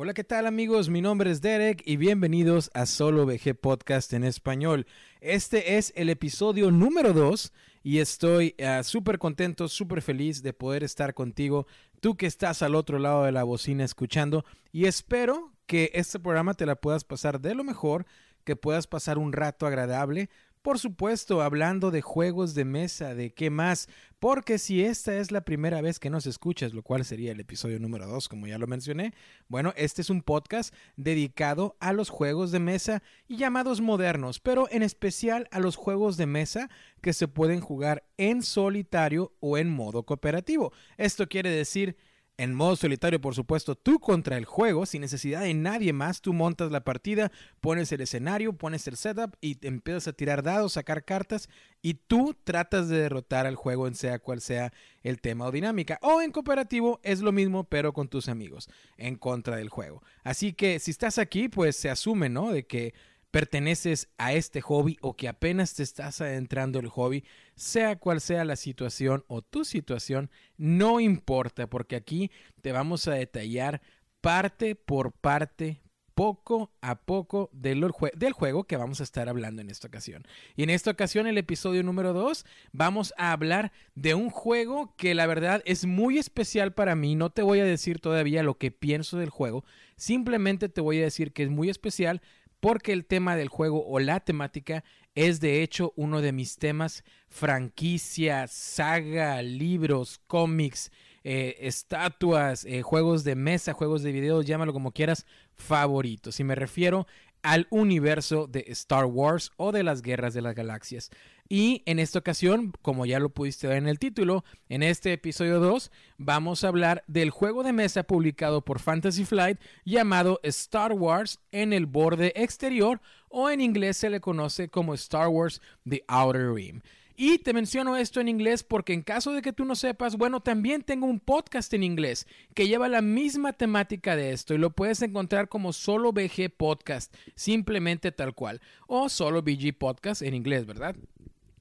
Hola, ¿qué tal amigos? Mi nombre es Derek y bienvenidos a Solo VG Podcast en español. Este es el episodio número 2 y estoy uh, súper contento, súper feliz de poder estar contigo, tú que estás al otro lado de la bocina escuchando y espero que este programa te la puedas pasar de lo mejor, que puedas pasar un rato agradable, por supuesto, hablando de juegos de mesa, de qué más, porque si esta es la primera vez que nos escuchas, lo cual sería el episodio número 2, como ya lo mencioné, bueno, este es un podcast dedicado a los juegos de mesa y llamados modernos, pero en especial a los juegos de mesa que se pueden jugar en solitario o en modo cooperativo. Esto quiere decir en modo solitario, por supuesto, tú contra el juego, sin necesidad de nadie más, tú montas la partida, pones el escenario, pones el setup y empiezas a tirar dados, sacar cartas y tú tratas de derrotar al juego en sea cual sea el tema o dinámica. O en cooperativo es lo mismo, pero con tus amigos, en contra del juego. Así que si estás aquí, pues se asume, ¿no? De que perteneces a este hobby o que apenas te estás adentrando el hobby, sea cual sea la situación o tu situación, no importa porque aquí te vamos a detallar parte por parte, poco a poco del, del, juego que vamos a estar hablando en esta ocasión. Y en esta ocasión, el episodio número 2, vamos a hablar de un juego que la verdad es muy especial para mí. No te voy a decir todavía lo que pienso del juego, simplemente te voy a decir que es muy especial porque el tema del juego o la temática es de hecho uno de mis temas franquicia, saga, libros, cómics, eh, estatuas, eh, juegos de mesa, juegos de video, llámalo como quieras, favoritos. Y me refiero al universo de Star Wars o de las guerras de las galaxias. Y en esta ocasión, como ya lo pudiste ver en el título, en este episodio 2 vamos a hablar del juego de mesa publicado por Fantasy Flight llamado Star Wars en el borde exterior o en inglés se le conoce como Star Wars The Outer Rim. Y te menciono esto en inglés porque en caso de que tú no sepas, bueno, también tengo un podcast en inglés que lleva la misma temática de esto y lo puedes encontrar como solo BG Podcast, simplemente tal cual, o solo BG Podcast en inglés, ¿verdad?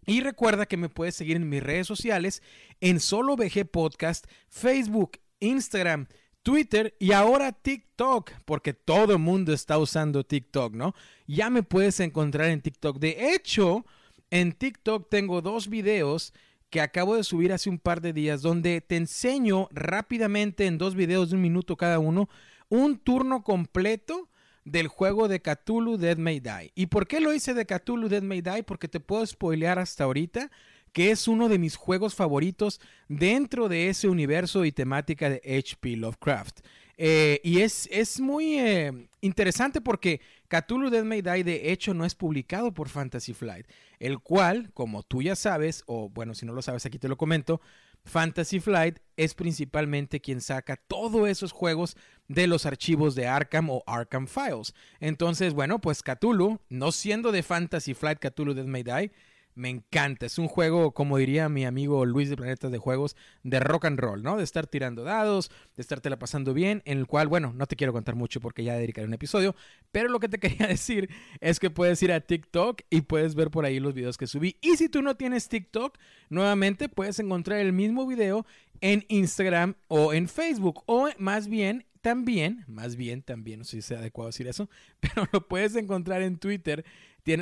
Y recuerda que me puedes seguir en mis redes sociales en solo BG Podcast, Facebook, Instagram, Twitter y ahora TikTok, porque todo el mundo está usando TikTok, ¿no? Ya me puedes encontrar en TikTok. De hecho, en TikTok tengo dos videos que acabo de subir hace un par de días donde te enseño rápidamente en dos videos de un minuto cada uno un turno completo del juego de Cthulhu Dead May Die. ¿Y por qué lo hice de Cthulhu Dead May Die? Porque te puedo spoilear hasta ahorita que es uno de mis juegos favoritos dentro de ese universo y temática de H.P. Lovecraft. Eh, y es, es muy eh, interesante porque Cthulhu Dead May Die de hecho no es publicado por Fantasy Flight, el cual, como tú ya sabes, o bueno, si no lo sabes aquí te lo comento, Fantasy Flight es principalmente quien saca todos esos juegos de los archivos de Arkham o Arkham Files. Entonces, bueno, pues Cthulhu, no siendo de Fantasy Flight Cthulhu Dead May Die, me encanta. Es un juego, como diría mi amigo Luis de Planetas de Juegos, de rock and roll, ¿no? De estar tirando dados, de estártela pasando bien, en el cual, bueno, no te quiero contar mucho porque ya dedicaré un episodio, pero lo que te quería decir es que puedes ir a TikTok y puedes ver por ahí los videos que subí. Y si tú no tienes TikTok, nuevamente puedes encontrar el mismo video en Instagram o en Facebook, o más bien también, más bien también, no sé si sea adecuado decir eso, pero lo puedes encontrar en Twitter,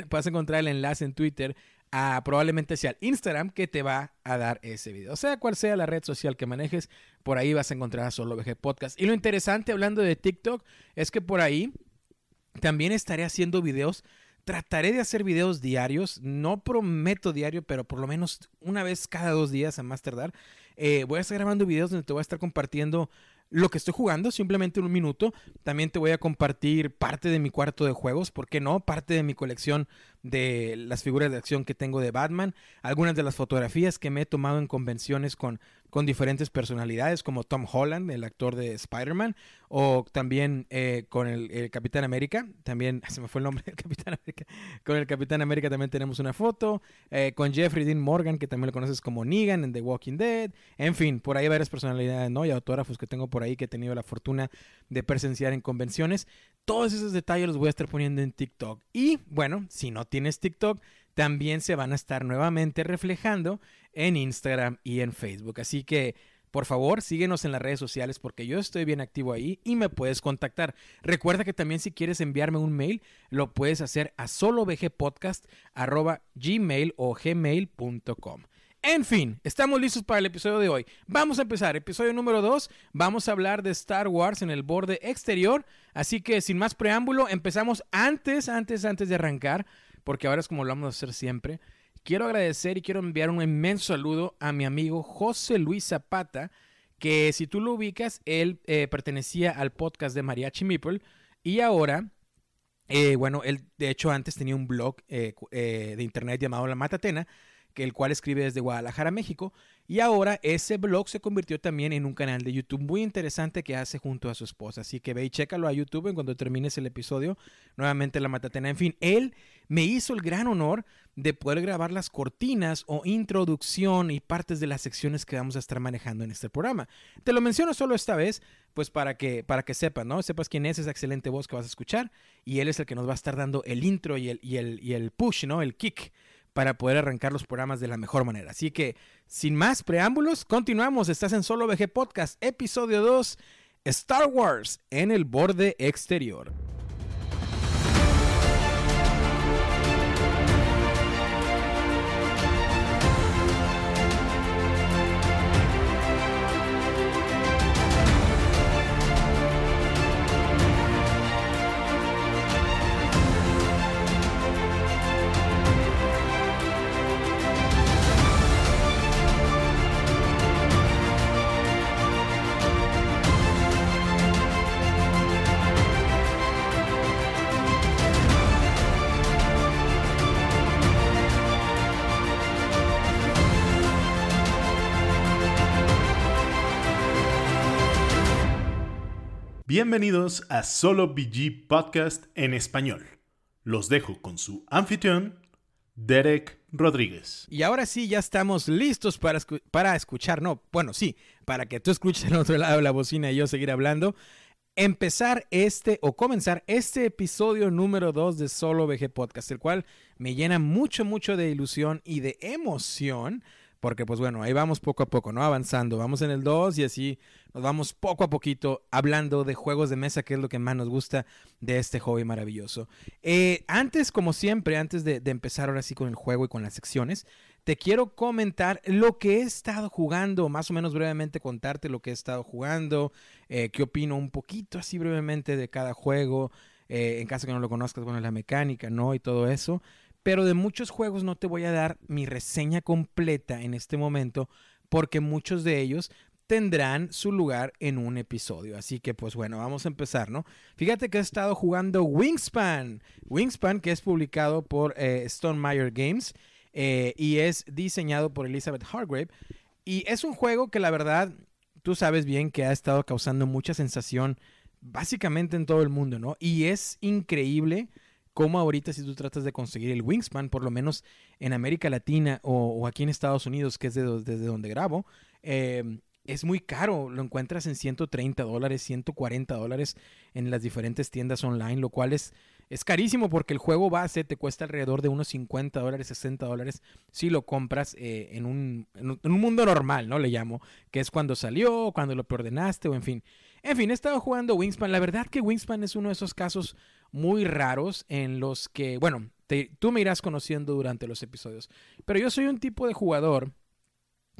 puedes encontrar el enlace en Twitter probablemente sea el Instagram que te va a dar ese video. O sea, cual sea la red social que manejes, por ahí vas a encontrar a Solo VG Podcast. Y lo interesante hablando de TikTok es que por ahí también estaré haciendo videos. Trataré de hacer videos diarios, no prometo diario, pero por lo menos una vez cada dos días a más tardar. Eh, voy a estar grabando videos donde te voy a estar compartiendo lo que estoy jugando, simplemente un minuto. También te voy a compartir parte de mi cuarto de juegos, ¿por qué no? Parte de mi colección de las figuras de acción que tengo de Batman, algunas de las fotografías que me he tomado en convenciones con, con diferentes personalidades, como Tom Holland, el actor de Spider-Man, o también eh, con el, Capitán América, también, se me fue el nombre del Capitán América, con el Capitán América también tenemos una foto, eh, con Jeffrey Dean Morgan, que también lo conoces como Negan en The Walking Dead, en fin, por ahí varias personalidades, ¿no? Y autógrafos que tengo por ahí que he tenido la fortuna de presenciar en convenciones. Todos esos detalles los voy a estar poniendo en TikTok. Y bueno, si no tienes TikTok, también se van a estar nuevamente reflejando en Instagram y en Facebook. Así que por favor, síguenos en las redes sociales porque yo estoy bien activo ahí y me puedes contactar. Recuerda que también si quieres enviarme un mail, lo puedes hacer a solovgpodcast.gmail o gmail.com. En fin, estamos listos para el episodio de hoy. Vamos a empezar. Episodio número 2. Vamos a hablar de Star Wars en el borde exterior. Así que sin más preámbulo, empezamos antes, antes, antes de arrancar, porque ahora es como lo vamos a hacer siempre. Quiero agradecer y quiero enviar un inmenso saludo a mi amigo José Luis Zapata, que si tú lo ubicas, él eh, pertenecía al podcast de Mariachi Meeple y ahora, eh, bueno, él de hecho antes tenía un blog eh, de internet llamado La Matatena, el cual escribe desde Guadalajara, México, y ahora ese blog se convirtió también en un canal de YouTube muy interesante que hace junto a su esposa. Así que ve y chécalo a YouTube en cuando termines el episodio. Nuevamente la matatena. En fin, él me hizo el gran honor de poder grabar las cortinas o introducción y partes de las secciones que vamos a estar manejando en este programa. Te lo menciono solo esta vez, pues para que, para que sepas, ¿no? Sepas quién es esa excelente voz que vas a escuchar y él es el que nos va a estar dando el intro y el, y el, y el push, ¿no? El kick para poder arrancar los programas de la mejor manera. Así que, sin más preámbulos, continuamos. Estás en Solo VG Podcast, episodio 2, Star Wars en el borde exterior. Bienvenidos a Solo BG Podcast en español. Los dejo con su anfitrión, Derek Rodríguez. Y ahora sí, ya estamos listos para, para escuchar, no, bueno, sí, para que tú escuches al otro lado de la bocina y yo seguir hablando. Empezar este o comenzar este episodio número 2 de Solo BG Podcast, el cual me llena mucho, mucho de ilusión y de emoción porque pues bueno, ahí vamos poco a poco, ¿no? Avanzando, vamos en el 2 y así nos vamos poco a poquito hablando de juegos de mesa, que es lo que más nos gusta de este hobby maravilloso. Eh, antes, como siempre, antes de, empezar ahora sí con el juego y con las secciones, te quiero comentar lo que he estado jugando, más o menos brevemente contarte lo que he estado jugando, eh, qué opino un poquito así brevemente de cada juego, eh, en caso que no lo conozcas, bueno, la mecánica, ¿no? Y todo eso. Pero de muchos juegos no te voy a dar mi reseña completa en este momento porque muchos de ellos tendrán su lugar en un episodio. Así que pues bueno, vamos a empezar, ¿no? Fíjate que he estado jugando Wingspan. Wingspan que es publicado por eh, Stone Meyer Games eh, y es diseñado por Elizabeth Hargrave. Y es un juego que la verdad, tú sabes bien que ha estado causando mucha sensación básicamente en todo el mundo, ¿no? Y es increíble como ahorita si tú tratas de conseguir el Wingspan, por lo menos en América Latina o, aquí en Estados Unidos, que es desde donde grabo, em, es muy caro. Lo encuentras en 130 dólares, 140 dólares en las diferentes tiendas online, lo cual es, es carísimo porque el juego base te cuesta alrededor de unos 50 dólares, 60 dólares si lo compras eh, en, un, en, un, mundo normal, ¿no? Le llamo, que es cuando salió, cuando lo preordenaste o en fin. En fin, he estado jugando Wingspan. La verdad que Wingspan es uno de esos casos muy raros en los que, bueno, tú me irás conociendo durante los episodios, pero yo soy un tipo de jugador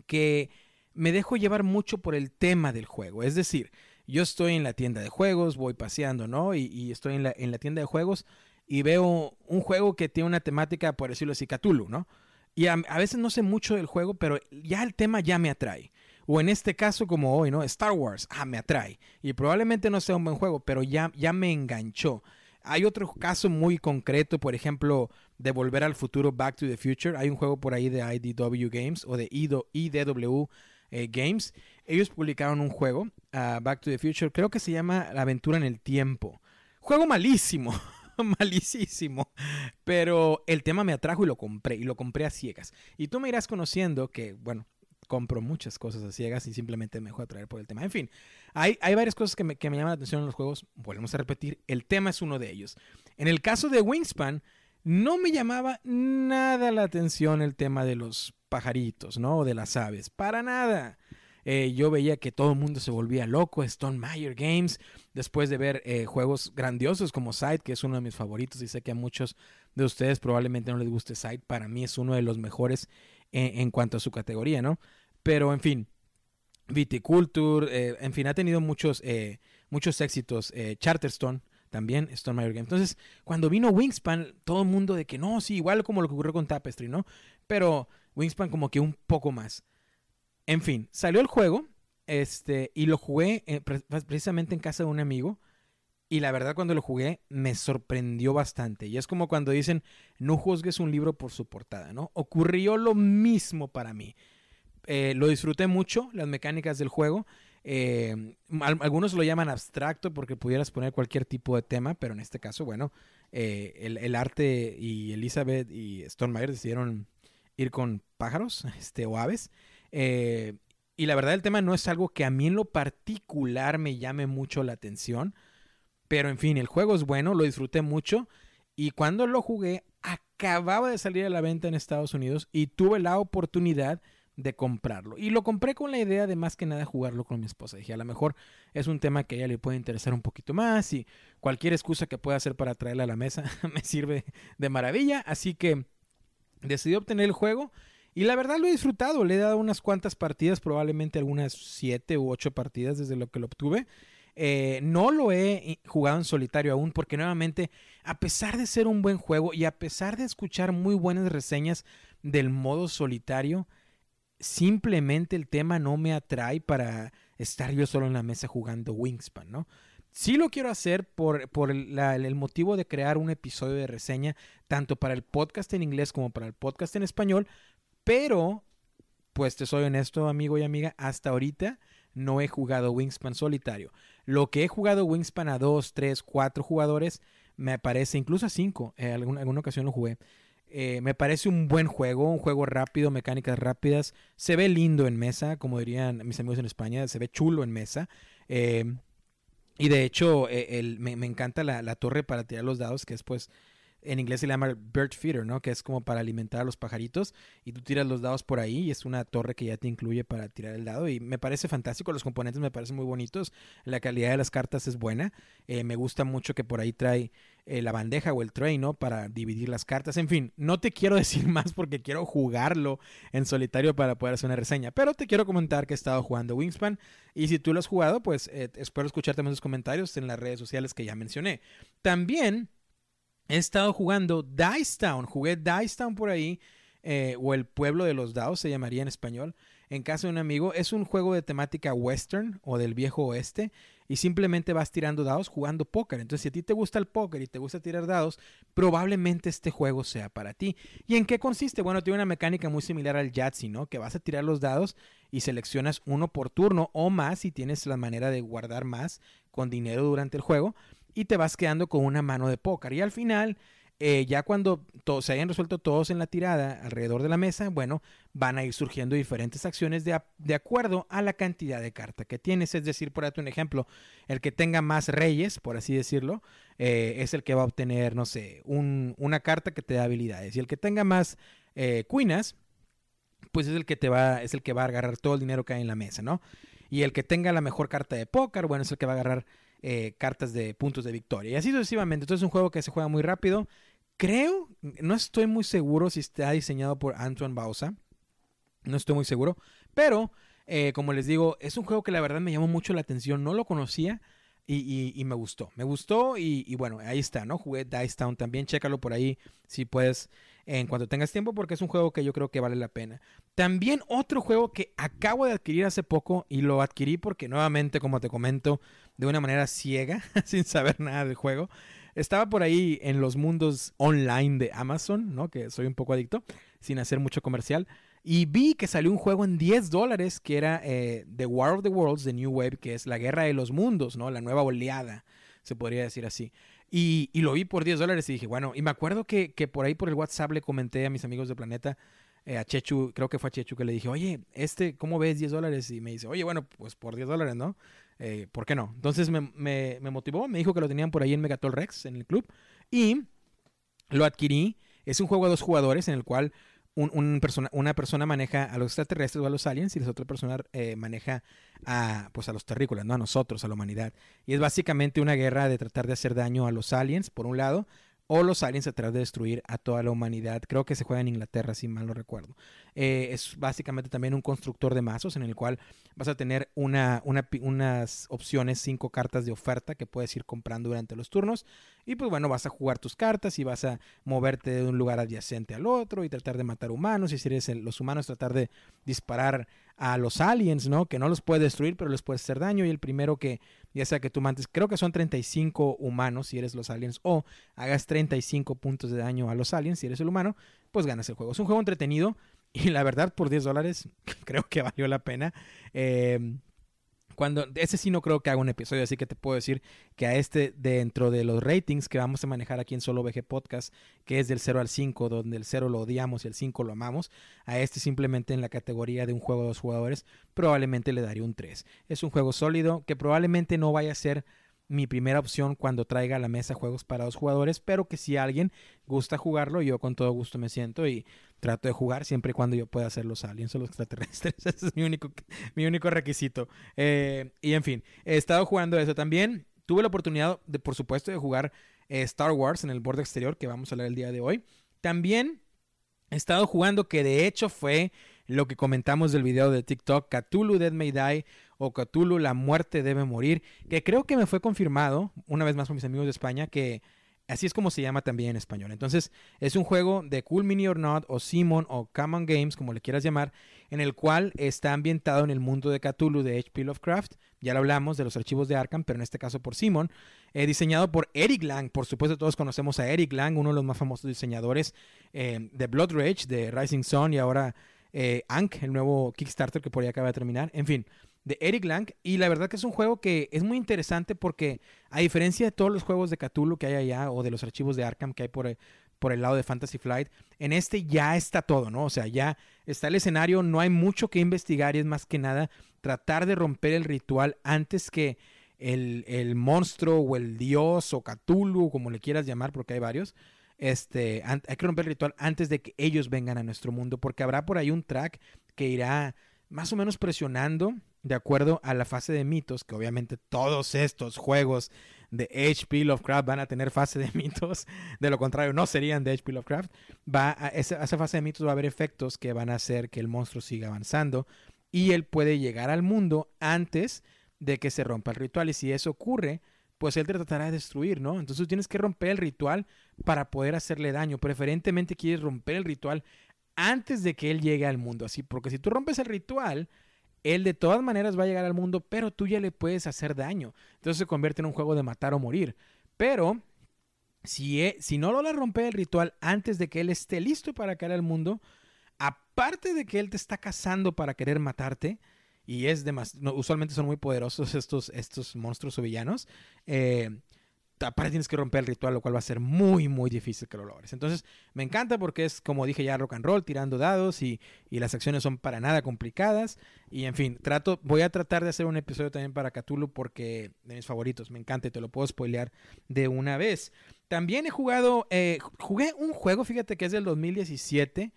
que me dejo llevar mucho por el tema del juego. Es decir, yo estoy en la tienda de juegos, voy paseando, ¿no? Y, estoy en la, en la, tienda de juegos y veo un juego que tiene una temática, por decirlo así, Cthulhu, ¿no? Y a, a, veces no sé mucho del juego, pero ya el tema ya me atrae. O en este caso, como hoy, ¿no? Star Wars, ah, me atrae. Y probablemente no sea un buen juego, pero ya, ya me enganchó. Hay otro caso muy concreto, por ejemplo, de Volver al Futuro, Back to the Future. Hay un juego por ahí de IDW Games o de IDW eh, Games. Ellos publicaron un juego, ah, Back to the Future, creo que se llama La aventura en el tiempo. Juego malísimo, malísimo. Pero el tema me atrajo y lo compré, y lo compré a ciegas. Y tú me irás conociendo que, bueno, compro muchas cosas a ciegas y simplemente me dejo atraer por el tema. En fin, hay, hay varias cosas que me, que me llaman la atención en los juegos. Volvemos a repetir, el tema es uno de ellos. En el caso de Wingspan, no me llamaba nada la atención el tema de los pajaritos, ¿no? O de las aves. Para nada. Eh, yo veía que todo el mundo se volvía loco, Stone Meyer Games, después de ver eh, juegos grandiosos como Side, que es uno de mis favoritos y sé que a muchos de ustedes probablemente no les guste Side, para mí es uno de los mejores en, cuanto a su categoría, ¿no? Pero en fin, Viticulture, eh, en fin, ha tenido muchos, muchos éxitos, Charterstone también Stone Meyer Games. Entonces, cuando vino Wingspan, todo el mundo de que no, sí, igual como lo que ocurrió con Tapestry, ¿no? Pero Wingspan como que un poco más. En fin, salió el juego este, y lo jugué eh, precisamente en casa de un amigo. Y la verdad cuando lo jugué me sorprendió bastante. Y es como cuando dicen, no juzgues un libro por su portada, ¿no? Ocurrió lo mismo para mí. Eh, lo disfruté mucho, las mecánicas del juego. Eh, algunos lo llaman abstracto porque pudieras poner cualquier tipo de tema, pero en este caso, bueno, el, el, arte y Elizabeth y Stonemeyer decidieron ir con pájaros este, o aves. Eh, y la verdad el tema no es algo que a mí en lo particular me llame mucho la atención. Pero en fin, el juego es bueno, lo disfruté mucho. Y cuando lo jugué, acababa de salir a la venta en Estados Unidos y tuve la oportunidad de comprarlo. Y lo compré con la idea de más que nada jugarlo con mi esposa. Dije, a lo mejor es un tema que a ella le puede interesar un poquito más y cualquier excusa que pueda hacer para traerla a la mesa me sirve de maravilla. Así que decidí obtener el juego y la verdad lo he disfrutado. Le he dado unas cuantas partidas, probablemente algunas siete u ocho partidas desde lo que lo obtuve. Eh, no lo he jugado en solitario aún porque nuevamente, a pesar de ser un buen juego y a pesar de escuchar muy buenas reseñas del modo solitario, simplemente el tema no me atrae para estar yo solo en la mesa jugando Wingspan, ¿no? Sí lo quiero hacer por, por el motivo de crear un episodio de reseña, tanto para el podcast en inglés como para el podcast en español, pero, pues te soy honesto, amigo y amiga, hasta ahorita no he jugado Wingspan solitario. Lo que he jugado Wingspan a dos, tres, cuatro jugadores, me parece, incluso a cinco, en alguna, alguna ocasión lo jugué. Eh, me parece un buen juego, un juego rápido, mecánicas rápidas. Se ve lindo en mesa, como dirían mis amigos en España, se ve chulo en mesa. Eh, y de hecho, eh, me, encanta la, torre para tirar los dados, que es pues, en inglés se llama bird feeder, ¿no? Que es como para alimentar a los pajaritos. Y tú tiras los dados por ahí y es una torre que ya te incluye para tirar el dado. Y me parece fantástico, los componentes me parecen muy bonitos. La calidad de las cartas es buena. Eh, me gusta mucho que por ahí trae eh, la bandeja o el tray, ¿no? Para dividir las cartas. En fin, no te quiero decir más porque quiero jugarlo en solitario para poder hacer una reseña. Pero te quiero comentar que he estado jugando Wingspan. Y si tú lo has jugado, pues eh, espero escuchar también tus comentarios en las redes sociales que ya mencioné. También he estado jugando Dice Town. Jugué Dice Town por ahí. Eh, o el pueblo de los dados se llamaría en español. En caso de un amigo, es un juego de temática western o del viejo oeste y simplemente vas tirando dados jugando póker. Entonces, si a ti te gusta el póker y te gusta tirar dados, probablemente este juego sea para ti. ¿Y en qué consiste? Bueno, tiene una mecánica muy similar al Yahtzee, ¿no? Que vas a tirar los dados y seleccionas uno por turno o más si tienes la manera de guardar más con dinero durante el juego y te vas quedando con una mano de póker. Y al final eh, ya cuando se hayan resuelto todos en la tirada alrededor de la mesa, bueno, van a ir surgiendo diferentes acciones de, de acuerdo a la cantidad de carta que tienes. Es decir, por un ejemplo, el que tenga más reyes, por así decirlo, eh, es el que va a obtener, no sé, una carta que te da habilidades. Y el que tenga más eh, cuinas, pues es el que te va, es el que va a agarrar todo el dinero que hay en la mesa, ¿no? Y el que tenga la mejor carta de póker, bueno, es el que va a agarrar eh, cartas de puntos de victoria. Y así sucesivamente. Entonces es un juego que se juega muy rápido. Creo, no estoy muy seguro si está diseñado por Antoine Bausa. No estoy muy seguro. Pero, eh, como les digo, es un juego que la verdad me llamó mucho la atención. No lo conocía. Y, me gustó, me gustó y, bueno, ahí está, ¿no? Jugué Dice Town también, chécalo por ahí si puedes en cuanto tengas tiempo porque es un juego que yo creo que vale la pena. También otro juego que acabo de adquirir hace poco y lo adquirí porque nuevamente, como te comento, de una manera ciega, sin saber nada del juego. Estaba por ahí en los mundos online de Amazon, ¿no? Que soy un poco adicto, sin hacer mucho comercial. Y vi que salió un juego en 10 dólares que era eh, The War of the Worlds The New Wave, que es la guerra de los mundos, ¿no? La nueva oleada, se podría decir así. Y, lo vi por 10 dólares y dije, bueno, y me acuerdo que, que, por ahí por el WhatsApp le comenté a mis amigos de Planeta, eh, a Chechu, creo que fue a Chechu que le dije, oye, este, ¿cómo ves 10 dólares? Y me dice, oye, bueno, pues por 10 dólares, ¿no? Eh, ¿Por qué no? Entonces me, me, me, motivó, me dijo que lo tenían por ahí en Megatol Rex, en el club, y lo adquirí. Es un juego de dos jugadores en el cual un, persona, una persona maneja a los extraterrestres o a los aliens y la otra persona eh, maneja a, pues a los terrícolas, ¿no? A nosotros, a la humanidad. Y es básicamente una guerra de tratar de hacer daño a los aliens, por un lado, o los aliens tratar de destruir a toda la humanidad. Creo que se juega en Inglaterra, si mal no recuerdo. Eh, es básicamente también un constructor de mazos en el cual vas a tener una, unas opciones, cinco cartas de oferta que puedes ir comprando durante los turnos. Y pues bueno, vas a jugar tus cartas y vas a moverte de un lugar adyacente al otro y tratar de matar humanos. Y si eres los humanos, tratar de disparar a los aliens, ¿no? Que no los puede destruir, pero les puede hacer daño. Y el primero que, ya sea que tú mantes, creo que son 35 humanos si eres los aliens, o hagas 35 puntos de daño a los aliens si eres el humano, pues ganas el juego. Es un juego entretenido y la verdad por 10 dólares creo que valió la pena. Eh, cuando, ese sí no creo que haga un episodio, así que te puedo decir que a este, dentro de los ratings que vamos a manejar aquí en Solo VG Podcast, que es del 0 al 5, donde el 0 lo odiamos y el 5 lo amamos, a este simplemente en la categoría de un juego de dos jugadores, probablemente le daría un 3. Es un juego sólido que probablemente no vaya a ser mi primera opción cuando traiga a la mesa juegos para dos jugadores, pero que si alguien gusta jugarlo, yo con todo gusto me siento y trato de jugar siempre y cuando yo pueda hacer los aliens o los extraterrestres. Ese es mi único, mi único requisito. Eh, y en fin, he estado jugando eso también. Tuve la oportunidad, de, por supuesto, de jugar eh, Star Wars en el borde exterior, que vamos a hablar el día de hoy. También he estado jugando, que de hecho fue lo que comentamos del video de TikTok, Cthulhu Dead May Die o Cthulhu La Muerte Debe Morir, que creo que me fue confirmado, una vez más por mis amigos de España, que así es como se llama también en español. Entonces, es un juego de Cool Mini or Not o Simon o Common Games, como le quieras llamar, en el cual está ambientado en el mundo de Cthulhu de H.P. Lovecraft. Ya lo hablamos de los archivos de Arkham, pero en este caso por Simon. Eh, diseñado por Eric Lang. Por supuesto, todos conocemos a Eric Lang, uno de los más famosos diseñadores eh, de Blood Rage, de Rising Sun y ahora eh, Ankh, el nuevo Kickstarter que por ahí acaba de terminar. En fin, de Eric Lang. Y la verdad que es un juego que es muy interesante porque, a diferencia de todos los juegos de Cthulhu que hay allá o de los archivos de Arkham que hay por, por el lado de Fantasy Flight, en este ya está todo, ¿no? O sea, ya está el escenario, no hay mucho que investigar y es más que nada tratar de romper el ritual antes que el, el monstruo o el dios o Cthulhu, como le quieras llamar, porque hay varios, este, hay que romper el ritual antes de que ellos vengan a nuestro mundo, porque habrá por ahí un track que irá más o menos presionando de acuerdo a la fase de mitos, que obviamente todos estos juegos de HP Lovecraft van a tener fase de mitos, de lo contrario no serían de HP Lovecraft, va a esa, esa fase de mitos va a haber efectos que van a hacer que el monstruo siga avanzando y él puede llegar al mundo antes de que se rompa el ritual y si eso ocurre, pues él te tratará de destruir, ¿no? Entonces tienes que romper el ritual para poder hacerle daño. Preferentemente quieres romper el ritual antes de que él llegue al mundo. Así, porque si tú rompes el ritual, él de todas maneras va a llegar al mundo, pero tú ya le puedes hacer daño. Entonces se convierte en un juego de matar o morir. Pero si, e, si no logra romper el ritual antes de que él esté listo para caer al mundo, aparte de que él te está cazando para querer matarte, y es demasiado, usualmente son muy poderosos estos, estos monstruos o villanos, eh, aparte tienes que romper el ritual, lo cual va a ser muy, muy difícil que lo logres. Entonces, me encanta porque es, como dije ya, rock and roll, tirando dados y, y, las acciones son para nada complicadas. Y en fin, trato, voy a tratar de hacer un episodio también para Cthulhu porque de mis favoritos, me encanta y te lo puedo spoilear de una vez. También he jugado, eh, jugué un juego, fíjate que es del 2017,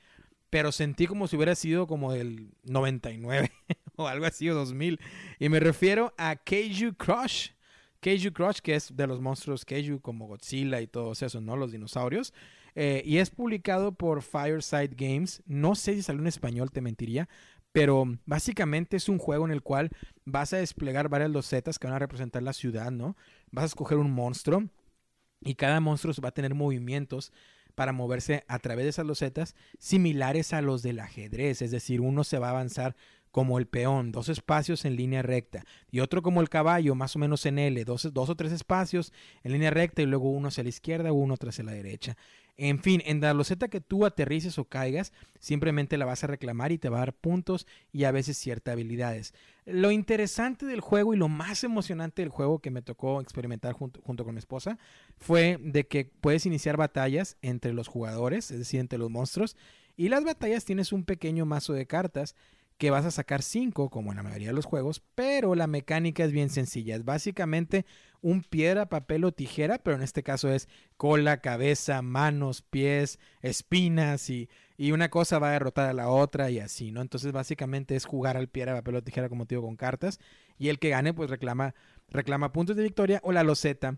pero sentí como si hubiera sido como del 99 o algo así, o 2000. Y me refiero a Keiju Crush. Keiju Crush, que es de los monstruos Keiju como Godzilla y todos esos, ¿no? Los dinosaurios. Eh, y es publicado por Fireside Games. No sé si salió en español, te mentiría. Pero básicamente es un juego en el cual vas a desplegar varias losetas que van a representar la ciudad, ¿no? Vas a escoger un monstruo y cada monstruo va a tener movimientos para moverse a través de esas losetas similares a los del ajedrez, es decir, uno se va a avanzar como el peón, dos espacios en línea recta, y otro como el caballo, más o menos en L, dos, o tres espacios en línea recta y luego uno hacia la izquierda, uno hacia la derecha. En fin, en la loseta que tú aterrices o caigas, simplemente la vas a reclamar y te va a dar puntos y a veces ciertas habilidades. Lo interesante del juego y lo más emocionante del juego que me tocó experimentar junto, junto con mi esposa fue de que puedes iniciar batallas entre los jugadores, es decir, entre los monstruos, y las batallas tienes un pequeño mazo de cartas que vas a sacar 5, como en la mayoría de los juegos, pero la mecánica es bien sencilla. Es básicamente un piedra, papel o tijera, pero en este caso es cola, cabeza, manos, pies, espinas y, y una cosa va a derrotar a la otra y así, ¿no? Entonces básicamente es jugar al piedra, papel o tijera, como digo, con cartas y el que gane pues reclama, reclama puntos de victoria o la loseta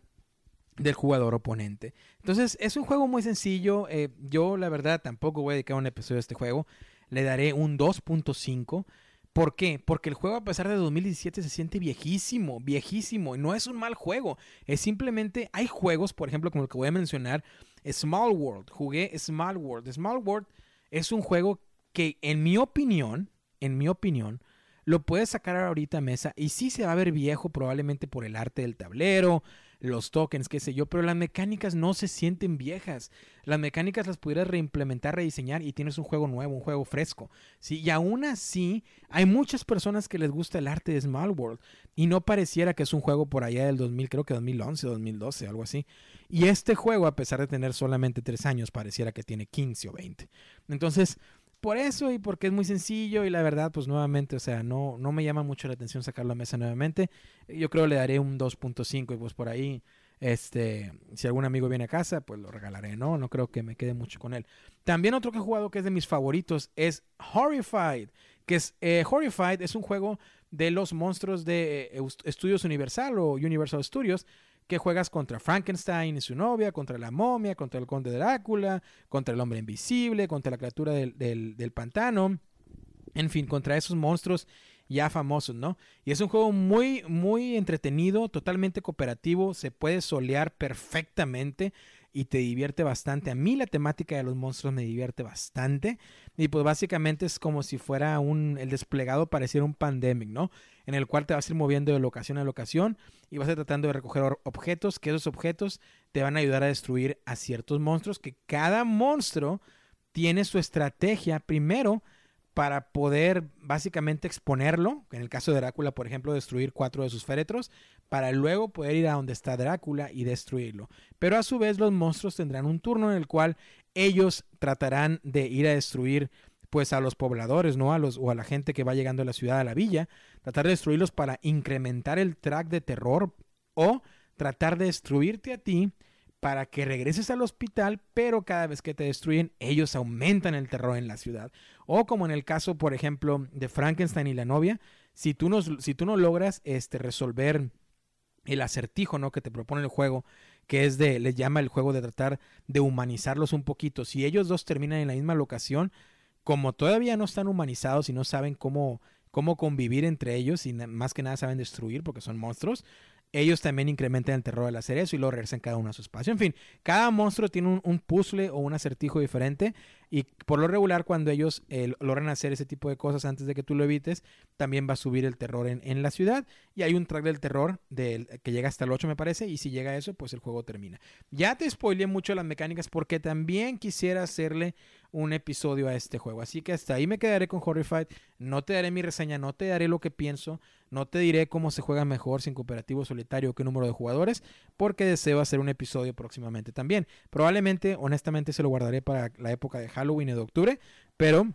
del jugador oponente. Entonces es un juego muy sencillo. Eh, yo la verdad tampoco voy a dedicar un episodio a este juego. Le daré un 2.5. ¿Por qué? Porque el juego a pesar de 2017 se siente viejísimo, viejísimo. No es un mal juego. Es simplemente, hay juegos, por ejemplo, como el que voy a mencionar, Small World. Jugué Small World. Small World es un juego que en mi opinión, en mi opinión, lo puedes sacar ahorita a mesa y sí se va a ver viejo probablemente por el arte del tablero, los tokens, qué sé yo, pero las mecánicas no se sienten viejas. Las mecánicas las pudieras reimplementar, rediseñar y tienes un juego nuevo, un juego fresco. ¿sí? Y aún así, hay muchas personas que les gusta el arte de Small World y no pareciera que es un juego por allá del 2000, creo que 2011, 2012, algo así. Y este juego, a pesar de tener solamente 3 años, pareciera que tiene 15 o 20. Entonces, por eso y porque es muy sencillo y la verdad, pues nuevamente, o sea, no, no me llama mucho la atención sacarlo a mesa nuevamente. Yo creo le daré un 2.5 y pues por ahí, este, si algún amigo viene a casa, pues lo regalaré, ¿no? No creo que me quede mucho con él. También otro que he jugado que es de mis favoritos es Horrified, que es, eh, Horrified es un juego de los monstruos de eh, Estudios Universal o Universal Studios que juegas contra Frankenstein y su novia, contra la momia, contra el conde Drácula, contra el hombre invisible, contra la criatura del, del, pantano, en fin, contra esos monstruos ya famosos, ¿no? Y es un juego muy, muy entretenido, totalmente cooperativo, se puede solear perfectamente y te divierte bastante. A mí la temática de los monstruos me divierte bastante. Y pues básicamente es como si fuera un, el desplegado pareciera un pandemic, ¿no? En el cual te vas a ir moviendo de locación a locación y vas a ir tratando de recoger objetos, que esos objetos te van a ayudar a destruir a ciertos monstruos, que cada monstruo tiene su estrategia primero para poder básicamente exponerlo, en el caso de Drácula, por ejemplo, destruir cuatro de sus féretros, para luego poder ir a donde está Drácula y destruirlo. Pero a su vez los monstruos tendrán un turno en el cual ellos tratarán de ir a destruir pues a los pobladores, ¿no? A los o a la gente que va llegando a la ciudad, a la villa, tratar de destruirlos para incrementar el track de terror o tratar de destruirte a ti para que regreses al hospital, pero cada vez que te destruyen, ellos aumentan el terror en la ciudad. O como en el caso, por ejemplo, de Frankenstein y la novia, si tú no, si tú no logras este, resolver el acertijo ¿no? que te propone el juego, que es de, le llama el juego de tratar de humanizarlos un poquito. Si ellos dos terminan en la misma locación, como todavía no están humanizados y no saben cómo, cómo convivir entre ellos y más que nada saben destruir porque son monstruos, ellos también incrementan el terror al hacer eso y lo regresan cada uno a su espacio. En fin, cada monstruo tiene un, puzzle o un acertijo diferente y por lo regular cuando ellos eh, logran hacer ese tipo de cosas antes de que tú lo evites, también va a subir el terror en, la ciudad y hay un track del terror que llega hasta el 8 me parece y si llega a eso pues el juego termina. Ya te spoileé mucho las mecánicas porque también quisiera hacerle un episodio a este juego. Así que hasta ahí me quedaré con Horrified. No te daré mi reseña, no te daré lo que pienso, no te diré cómo se juega mejor sin cooperativo solitario qué número de jugadores, porque deseo hacer un episodio próximamente también. Probablemente, honestamente, se lo guardaré para la época de Halloween y de octubre, pero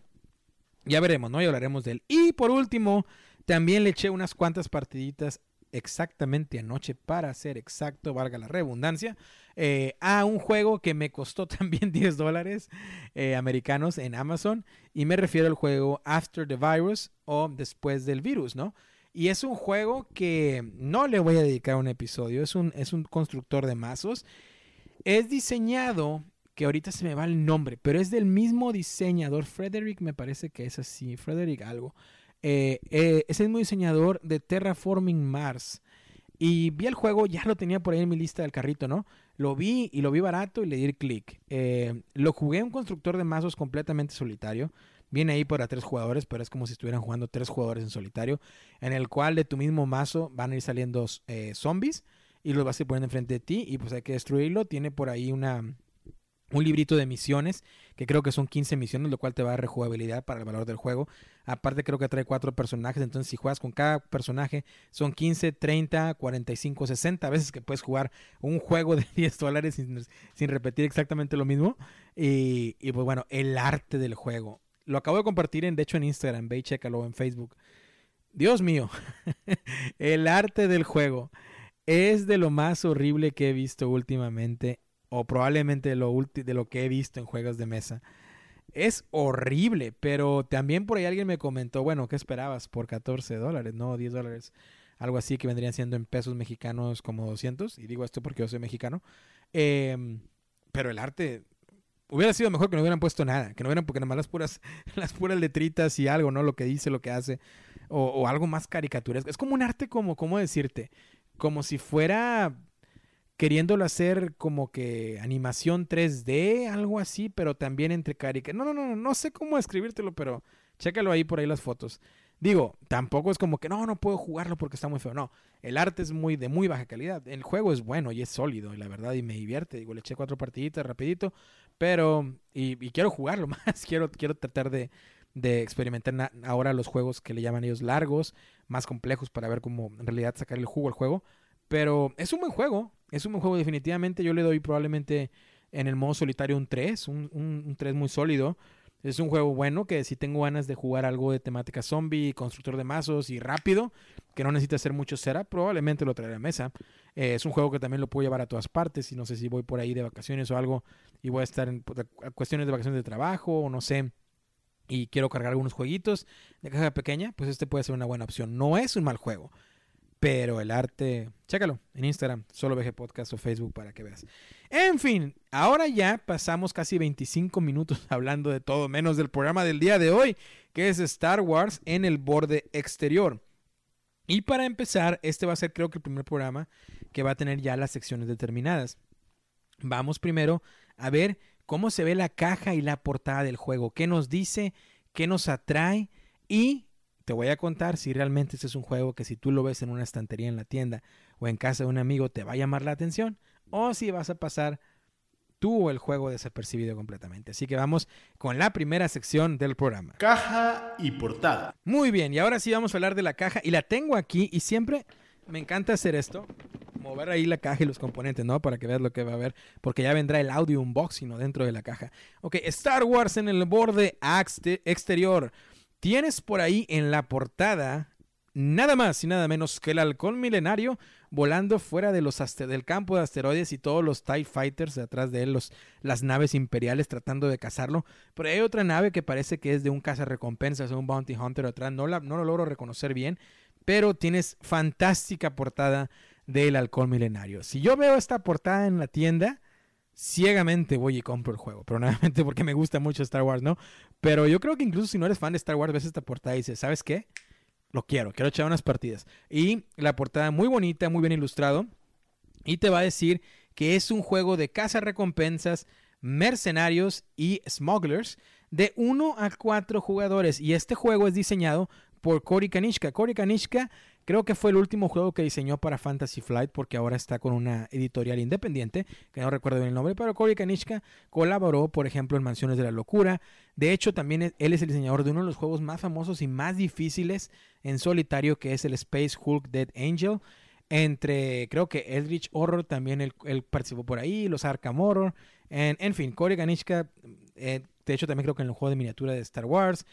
ya veremos, ¿no? Y hablaremos de él. Y por último, también le eché unas cuantas partiditas exactamente anoche, para ser exacto, valga la redundancia, eh, a un juego que me costó también 10 dólares eh, americanos en Amazon. Y me refiero al juego After the Virus o Después del Virus, ¿no? Y es un juego que no le voy a dedicar un episodio, es un, es un constructor de mazos. Es diseñado, que ahorita se me va el nombre, pero es del mismo diseñador, Frederick me parece que es así, Frederick algo. Eh, eh, es el mismo diseñador de Terraforming Mars. Y vi el juego, ya lo tenía por ahí en mi lista del carrito, ¿no? Lo vi y lo vi barato y le di clic. Eh, lo jugué un constructor de mazos completamente solitario. Viene ahí para tres jugadores, pero es como si estuvieran jugando tres jugadores en solitario, en el cual de tu mismo mazo van a ir saliendo eh, zombies y los vas a ir poniendo enfrente de ti y pues hay que destruirlo. Tiene por ahí una, un librito de misiones, que creo que son 15 misiones, lo cual te va a dar rejugabilidad para el valor del juego. Aparte creo que trae cuatro personajes, entonces si juegas con cada personaje son 15, 30, 45, 60 veces que puedes jugar un juego de 10 dólares sin, repetir exactamente lo mismo. Y, y pues bueno, el arte del juego lo acabo de compartir en, de hecho en Instagram, ve y chécalo en Facebook. Dios mío, el arte del juego es de lo más horrible que he visto últimamente, o probablemente lo, de lo que he visto en juegos de mesa. Es horrible, pero también por ahí alguien me comentó, bueno, ¿qué esperabas por 14 dólares? No, 10 dólares. Algo así que vendrían siendo en pesos mexicanos como 200. Y digo esto porque yo soy mexicano. Em, pero el arte hubiera sido mejor que no hubieran puesto nada. Que no hubieran, porque nada más las puras, las puras letritas y algo, ¿no? Lo que dice, lo que hace. O, o algo más caricaturesco. Es como un arte como, ¿cómo decirte? Como si fuera queriéndolo hacer como que animación 3D, algo así, pero también entre carica. No, no, no, no sé cómo escribírtelo, pero chécalo ahí por ahí las fotos. Digo, tampoco es como que no, no puedo jugarlo porque está muy feo. No, el arte es muy de muy baja calidad. El juego es bueno y es sólido, y la verdad, y me divierte. Digo, le eché cuatro partiditas rapidito, pero y, quiero jugarlo más. quiero, quiero tratar de, de experimentar ahora los juegos que le llaman ellos largos, más complejos para ver cómo en realidad sacar el jugo al juego. Pero es un buen juego, es un buen juego definitivamente. Yo le doy probablemente en el modo solitario un 3, un, un, 3 muy sólido. Es un juego bueno que si tengo ganas de jugar algo de temática zombie, constructor de mazos y rápido, que no necesita hacer mucho cera, probablemente lo traeré a mesa. Eh, es un juego que también lo puedo llevar a todas partes y no sé si voy por ahí de vacaciones o algo y voy a estar en cuestiones de vacaciones de trabajo o no sé y quiero cargar algunos jueguitos de caja pequeña, pues este puede ser una buena opción. No es un mal juego. Pero el arte, chécalo en Instagram, solo VG Podcast o Facebook para que veas. En fin, ahora ya pasamos casi 25 minutos hablando de todo menos del programa del día de hoy, que es Star Wars en el borde exterior. Y para empezar, este va a ser creo que el primer programa que va a tener ya las secciones determinadas. Vamos primero a ver cómo se ve la caja y la portada del juego, qué nos dice, qué nos atrae y te voy a contar si realmente este es un juego que si tú lo ves en una estantería en la tienda o en casa de un amigo te va a llamar la atención o si vas a pasar tú o el juego desapercibido completamente. Así que vamos con la primera sección del programa. Caja y portada. Muy bien, y ahora sí vamos a hablar de la caja y la tengo aquí y siempre me encanta hacer esto. Mover ahí la caja y los componentes, ¿no? Para que veas lo que va a haber. Porque ya vendrá el audio unboxing ¿no? dentro de la caja. Ok, Star Wars en el borde exterior. Tienes por ahí en la portada nada más y nada menos que el halcón milenario volando fuera de los del campo de asteroides y todos los TIE Fighters detrás de él, los, las naves imperiales tratando de cazarlo. Pero hay otra nave que parece que es de un cazarrecompensas o un Bounty Hunter atrás, no, la, no lo logro reconocer bien, pero tienes fantástica portada del halcón milenario. Si yo veo esta portada en la tienda, ciegamente voy y compro el juego. Pero nuevamente porque me gusta mucho Star Wars, ¿no? Pero yo creo que incluso si no eres fan de Star Wars, ves esta portada y dices, ¿sabes qué? Lo quiero, quiero echar unas partidas. Y la portada muy bonita, muy bien ilustrado. Y te va a decir que es un juego de caza recompensas, mercenarios y smugglers de 1 a 4 jugadores. Y este juego es diseñado por Cory Kanishka. Cory Kanishka Creo que fue el último juego que diseñó para Fantasy Flight porque ahora está con una editorial independiente, que no recuerdo bien el nombre, pero Cory Kanishka colaboró, por ejemplo, en Mansiones de la Locura. De hecho, también él es el diseñador de uno de los juegos más famosos y más difíciles en solitario, que es el Space Hulk Dead Angel. Entre, creo que Eldritch Horror también él, participó por ahí, los Arkham Horror. En, en fin, Cory Kanishka, eh, de hecho también creo que en el juego de miniatura de Star Wars.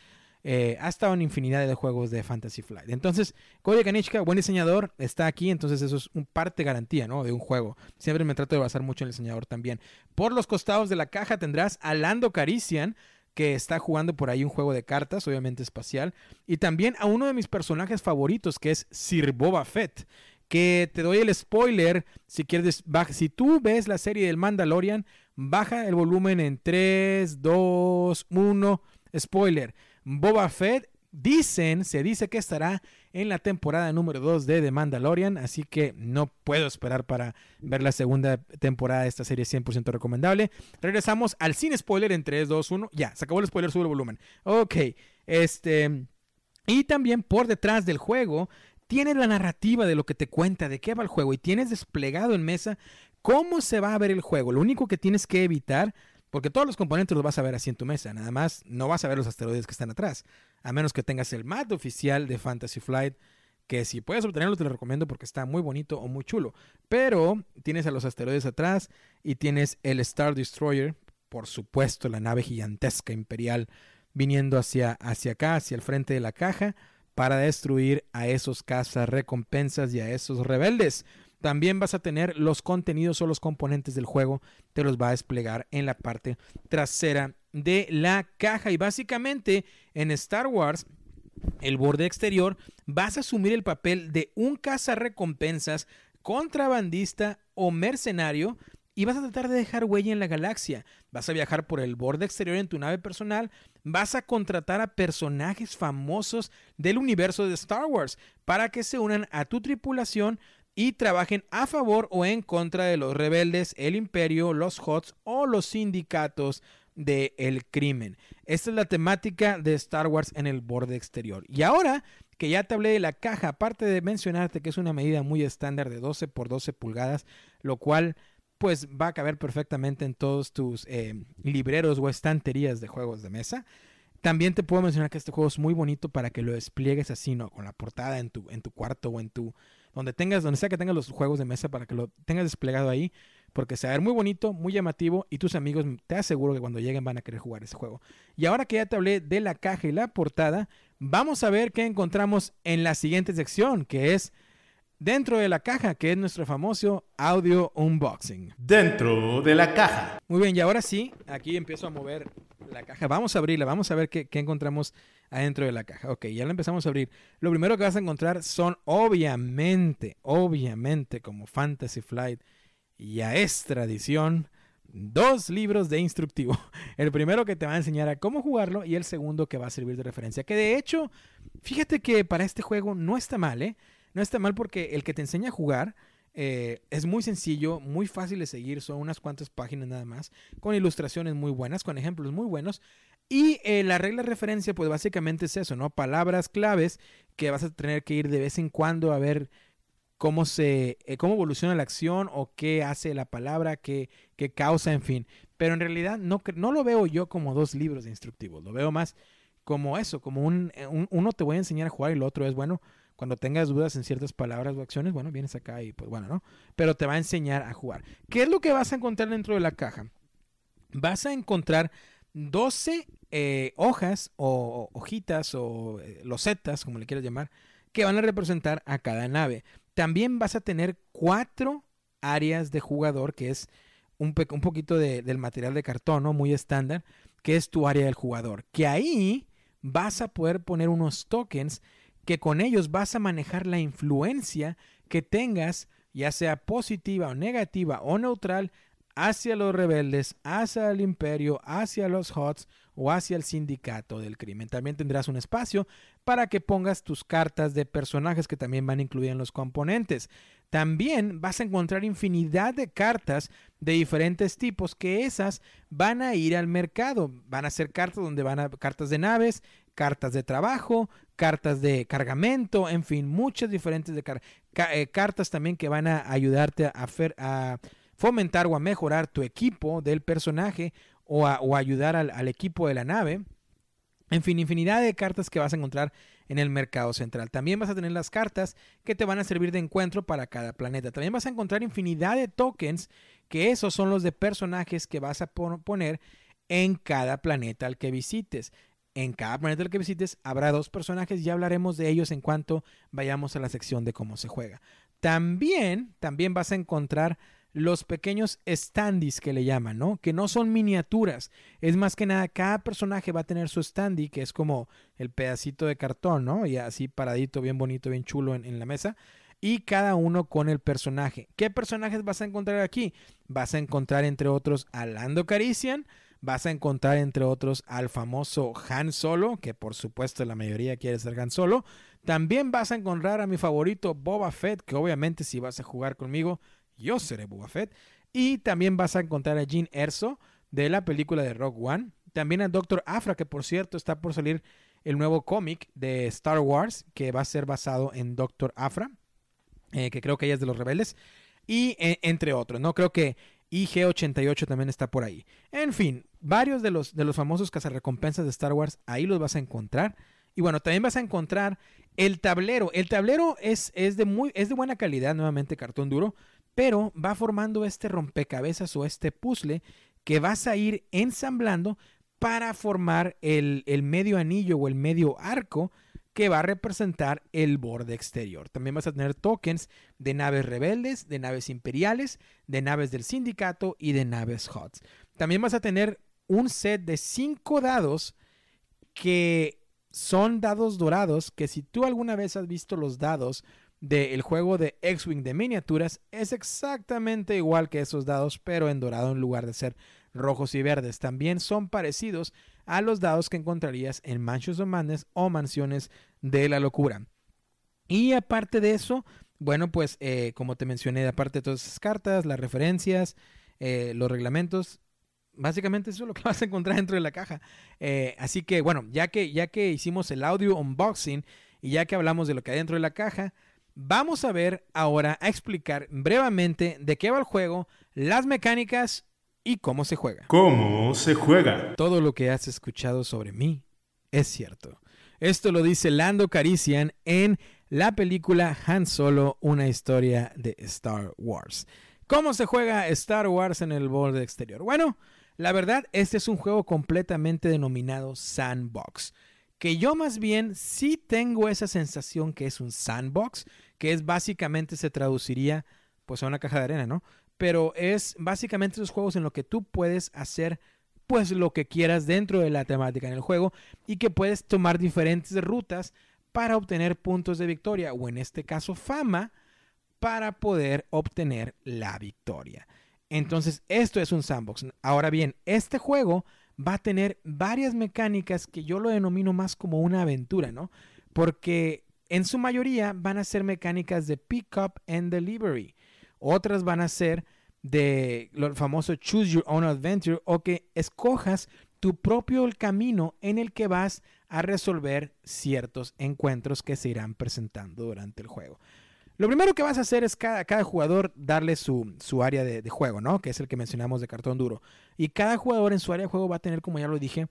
Eh, ha estado en infinidad de juegos de Fantasy Flight. Entonces, Koji Kanichka, buen diseñador, está aquí, entonces eso es un parte garantía, ¿no? De un juego. Siempre me trato de basar mucho en el diseñador también. Por los costados de la caja tendrás a Lando Carician, que está jugando por ahí un juego de cartas, obviamente espacial, y también a uno de mis personajes favoritos, que es Sir Boba Fett que te doy el spoiler, si quieres, si tú ves la serie del Mandalorian, baja el volumen en 3, 2, 1, spoiler. Boba Fett dicen, se dice que estará en la temporada número 2 de The Mandalorian, así que no puedo esperar para ver la segunda temporada de esta serie 100% recomendable. Regresamos al sin spoiler en 3, 2, 1. Ya, se acabó el spoiler, sube el volumen. Ok, este... Y también por detrás del juego tienes la narrativa de lo que te cuenta, de qué va el juego y tienes desplegado en mesa cómo se va a ver el juego. Lo único que tienes que evitar porque todos los componentes los vas a ver así en tu mesa. Nada más no vas a ver los asteroides que están atrás. A menos que tengas el mat oficial de Fantasy Flight. Que si puedes obtenerlo te lo recomiendo porque está muy bonito o muy chulo. Pero tienes a los asteroides atrás y tienes el Star Destroyer. Por supuesto, la nave gigantesca imperial viniendo hacia, hacia acá, hacia el frente de la caja, para destruir a esos cazas recompensas y a esos rebeldes. También vas a tener los contenidos o los componentes del juego, te los va a desplegar en la parte trasera de la caja. Y básicamente en Star Wars, el borde exterior, vas a asumir el papel de un recompensas contrabandista o mercenario y vas a tratar de dejar huella en la galaxia. Vas a viajar por el borde exterior en tu nave personal, vas a contratar a personajes famosos del universo de Star Wars para que se unan a tu tripulación y trabajen a favor o en contra de los rebeldes, el imperio, los HOTS o los sindicatos del el crimen. Esta es la temática de Star Wars en el borde exterior. Y ahora que ya te hablé de la caja, aparte de mencionarte que es una medida muy estándar de 12 por 12 pulgadas, lo cual pues va a caber perfectamente en todos tus eh, libreros o estanterías de juegos de mesa. También te puedo mencionar que este juego es muy bonito para que lo despliegues así, ¿no? Con la portada en tu, en tu cuarto o en tu... Donde tengas, donde sea que tengas los juegos de mesa para que lo tengas desplegado ahí. Porque se va a ver muy bonito, muy llamativo y tus amigos te aseguro que cuando lleguen van a querer jugar ese juego. Y ahora que ya te hablé de la caja y la portada, vamos a ver qué encontramos en la siguiente sección, que es dentro de la caja, que es nuestro famoso audio unboxing. Dentro de la caja. Muy bien, y ahora sí, aquí empiezo a mover la caja. Vamos a abrirla, vamos a ver qué, encontramos adentro de la caja. Ok, ya la empezamos a abrir. Lo primero que vas a encontrar son, obviamente, obviamente, como Fantasy Flight, ya es tradición, dos libros de instructivo. El primero que te va a enseñar a cómo jugarlo y el segundo que va a servir de referencia. Que de hecho, fíjate que para este juego no está mal, ¿eh? No está mal porque el que te enseña a jugar eh, es muy sencillo, muy fácil de seguir, son unas cuantas páginas nada más, con ilustraciones muy buenas, con ejemplos muy buenos. Y eh, la regla de referencia, pues básicamente es eso, ¿no? Palabras claves que vas a tener que ir de vez en cuando a ver cómo se, eh, cómo evoluciona la acción o qué hace la palabra, qué, qué causa, en fin. Pero en realidad no, no lo veo yo como dos libros instructivos, lo veo más como eso, como un, uno te voy a enseñar a jugar y el otro es, bueno, cuando tengas dudas en ciertas palabras o acciones, bueno, vienes acá y pues bueno, ¿no? Pero te va a enseñar a jugar. ¿Qué es lo que vas a encontrar dentro de la caja? Vas a encontrar 12 eh, hojas o hojitas o eh, losetas, como le quieras llamar, que van a representar a cada nave. También vas a tener cuatro áreas de jugador, que es un, un poquito del material de cartón, ¿no? Muy estándar, que es tu área del jugador. Que ahí vas a poder poner unos tokens que con ellos vas a manejar la influencia que tengas, ya sea positiva o negativa o neutral, hacia los rebeldes, hacia el imperio, hacia los HOTS o hacia el sindicato del crimen. También tendrás un espacio para que pongas tus cartas de personajes que también van a incluir en los componentes. También vas a encontrar infinidad de cartas de diferentes tipos que esas van a ir al mercado. Van a ser cartas donde van a cartas de naves, cartas de trabajo, cartas de cargamento, en fin, muchas diferentes de eh, cartas también que van a ayudarte a, fomentar o a mejorar tu equipo del personaje o a ayudar al, al, equipo de la nave. En fin, infinidad de cartas que vas a encontrar en el mercado central. También vas a tener las cartas que te van a servir de encuentro para cada planeta. También vas a encontrar infinidad de tokens que esos son los de personajes que vas a poner en cada planeta al que visites en cada planeta que visites habrá dos personajes y hablaremos de ellos en cuanto vayamos a la sección de cómo se juega. También, también vas a encontrar los pequeños standees que le llaman, ¿no? Que no son miniaturas. Es más que nada, cada personaje va a tener su standee, que es como el pedacito de cartón, ¿no? Y así paradito, bien bonito, bien chulo en, en la mesa. Y cada uno con el personaje. ¿Qué personajes vas a encontrar aquí? Vas a encontrar, entre otros, a Lando Carician, vas a encontrar entre otros al famoso Han Solo, que por supuesto la mayoría quiere ser Han Solo. También vas a encontrar a mi favorito Boba Fett, que obviamente si vas a jugar conmigo, yo seré Boba Fett. Y también vas a encontrar a Jean Erso de la película de Rogue One. También a Doctor Afra, que por cierto está por salir el nuevo cómic de Star Wars, que va a ser basado en Doctor Afra, eh, que creo que ella es de los rebeldes. Y eh, entre otros, ¿no? Creo que y G88 también está por ahí. En fin, varios de los, de los famosos cazarrecompensas de Star Wars, ahí los vas a encontrar. Y bueno, también vas a encontrar el tablero. El tablero es, es, de, muy, es de buena calidad, nuevamente cartón duro, pero va formando este rompecabezas o este puzzle que vas a ir ensamblando para formar el, el medio anillo o el medio arco que va a representar el borde exterior. También vas a tener tokens de naves rebeldes, de naves imperiales, de naves del sindicato y de naves HOTS. También vas a tener un set de cinco dados que son dados dorados, que si tú alguna vez has visto los dados del juego de X-Wing de miniaturas, es exactamente igual que esos dados, pero en dorado en lugar de ser rojos y verdes. También son parecidos a los dados que encontrarías en Mansions of o Mansiones de la Locura. Y aparte de eso, bueno, pues eh, como te mencioné, aparte de todas esas cartas, las referencias, eh, los reglamentos, básicamente eso es lo que vas a encontrar dentro de la caja. Eh, así que bueno, ya que, ya que hicimos el audio unboxing y ya que hablamos de lo que hay dentro de la caja, vamos a ver ahora a explicar brevemente de qué va el juego, las mecánicas y cómo se juega. ¿Cómo se juega? Todo lo que has escuchado sobre mí es cierto. Esto lo dice Lando Carician en la película Han Solo, una historia de Star Wars. ¿Cómo se juega Star Wars en el borde exterior? Bueno, la verdad, este es un juego completamente denominado sandbox. Que yo más bien sí tengo esa sensación que es un sandbox, que es básicamente se traduciría pues a una caja de arena, ¿no? pero es básicamente esos juegos en los que tú puedes hacer pues lo que quieras dentro de la temática en el juego y que puedes tomar diferentes rutas para obtener puntos de victoria o en este caso fama para poder obtener la victoria. Entonces, esto es un sandbox. Ahora bien, este juego va a tener varias mecánicas que yo lo denomino más como una aventura, ¿no? Porque en su mayoría van a ser mecánicas de pick up and delivery. Otras van a ser de lo famoso Choose Your Own Adventure o que escojas tu propio camino en el que vas a resolver ciertos encuentros que se irán presentando durante el juego. Lo primero que vas a hacer es cada, cada jugador darle su, área de, de, juego, ¿no? Que es el que mencionamos de cartón duro. Y cada jugador en su área de juego va a tener, como ya lo dije,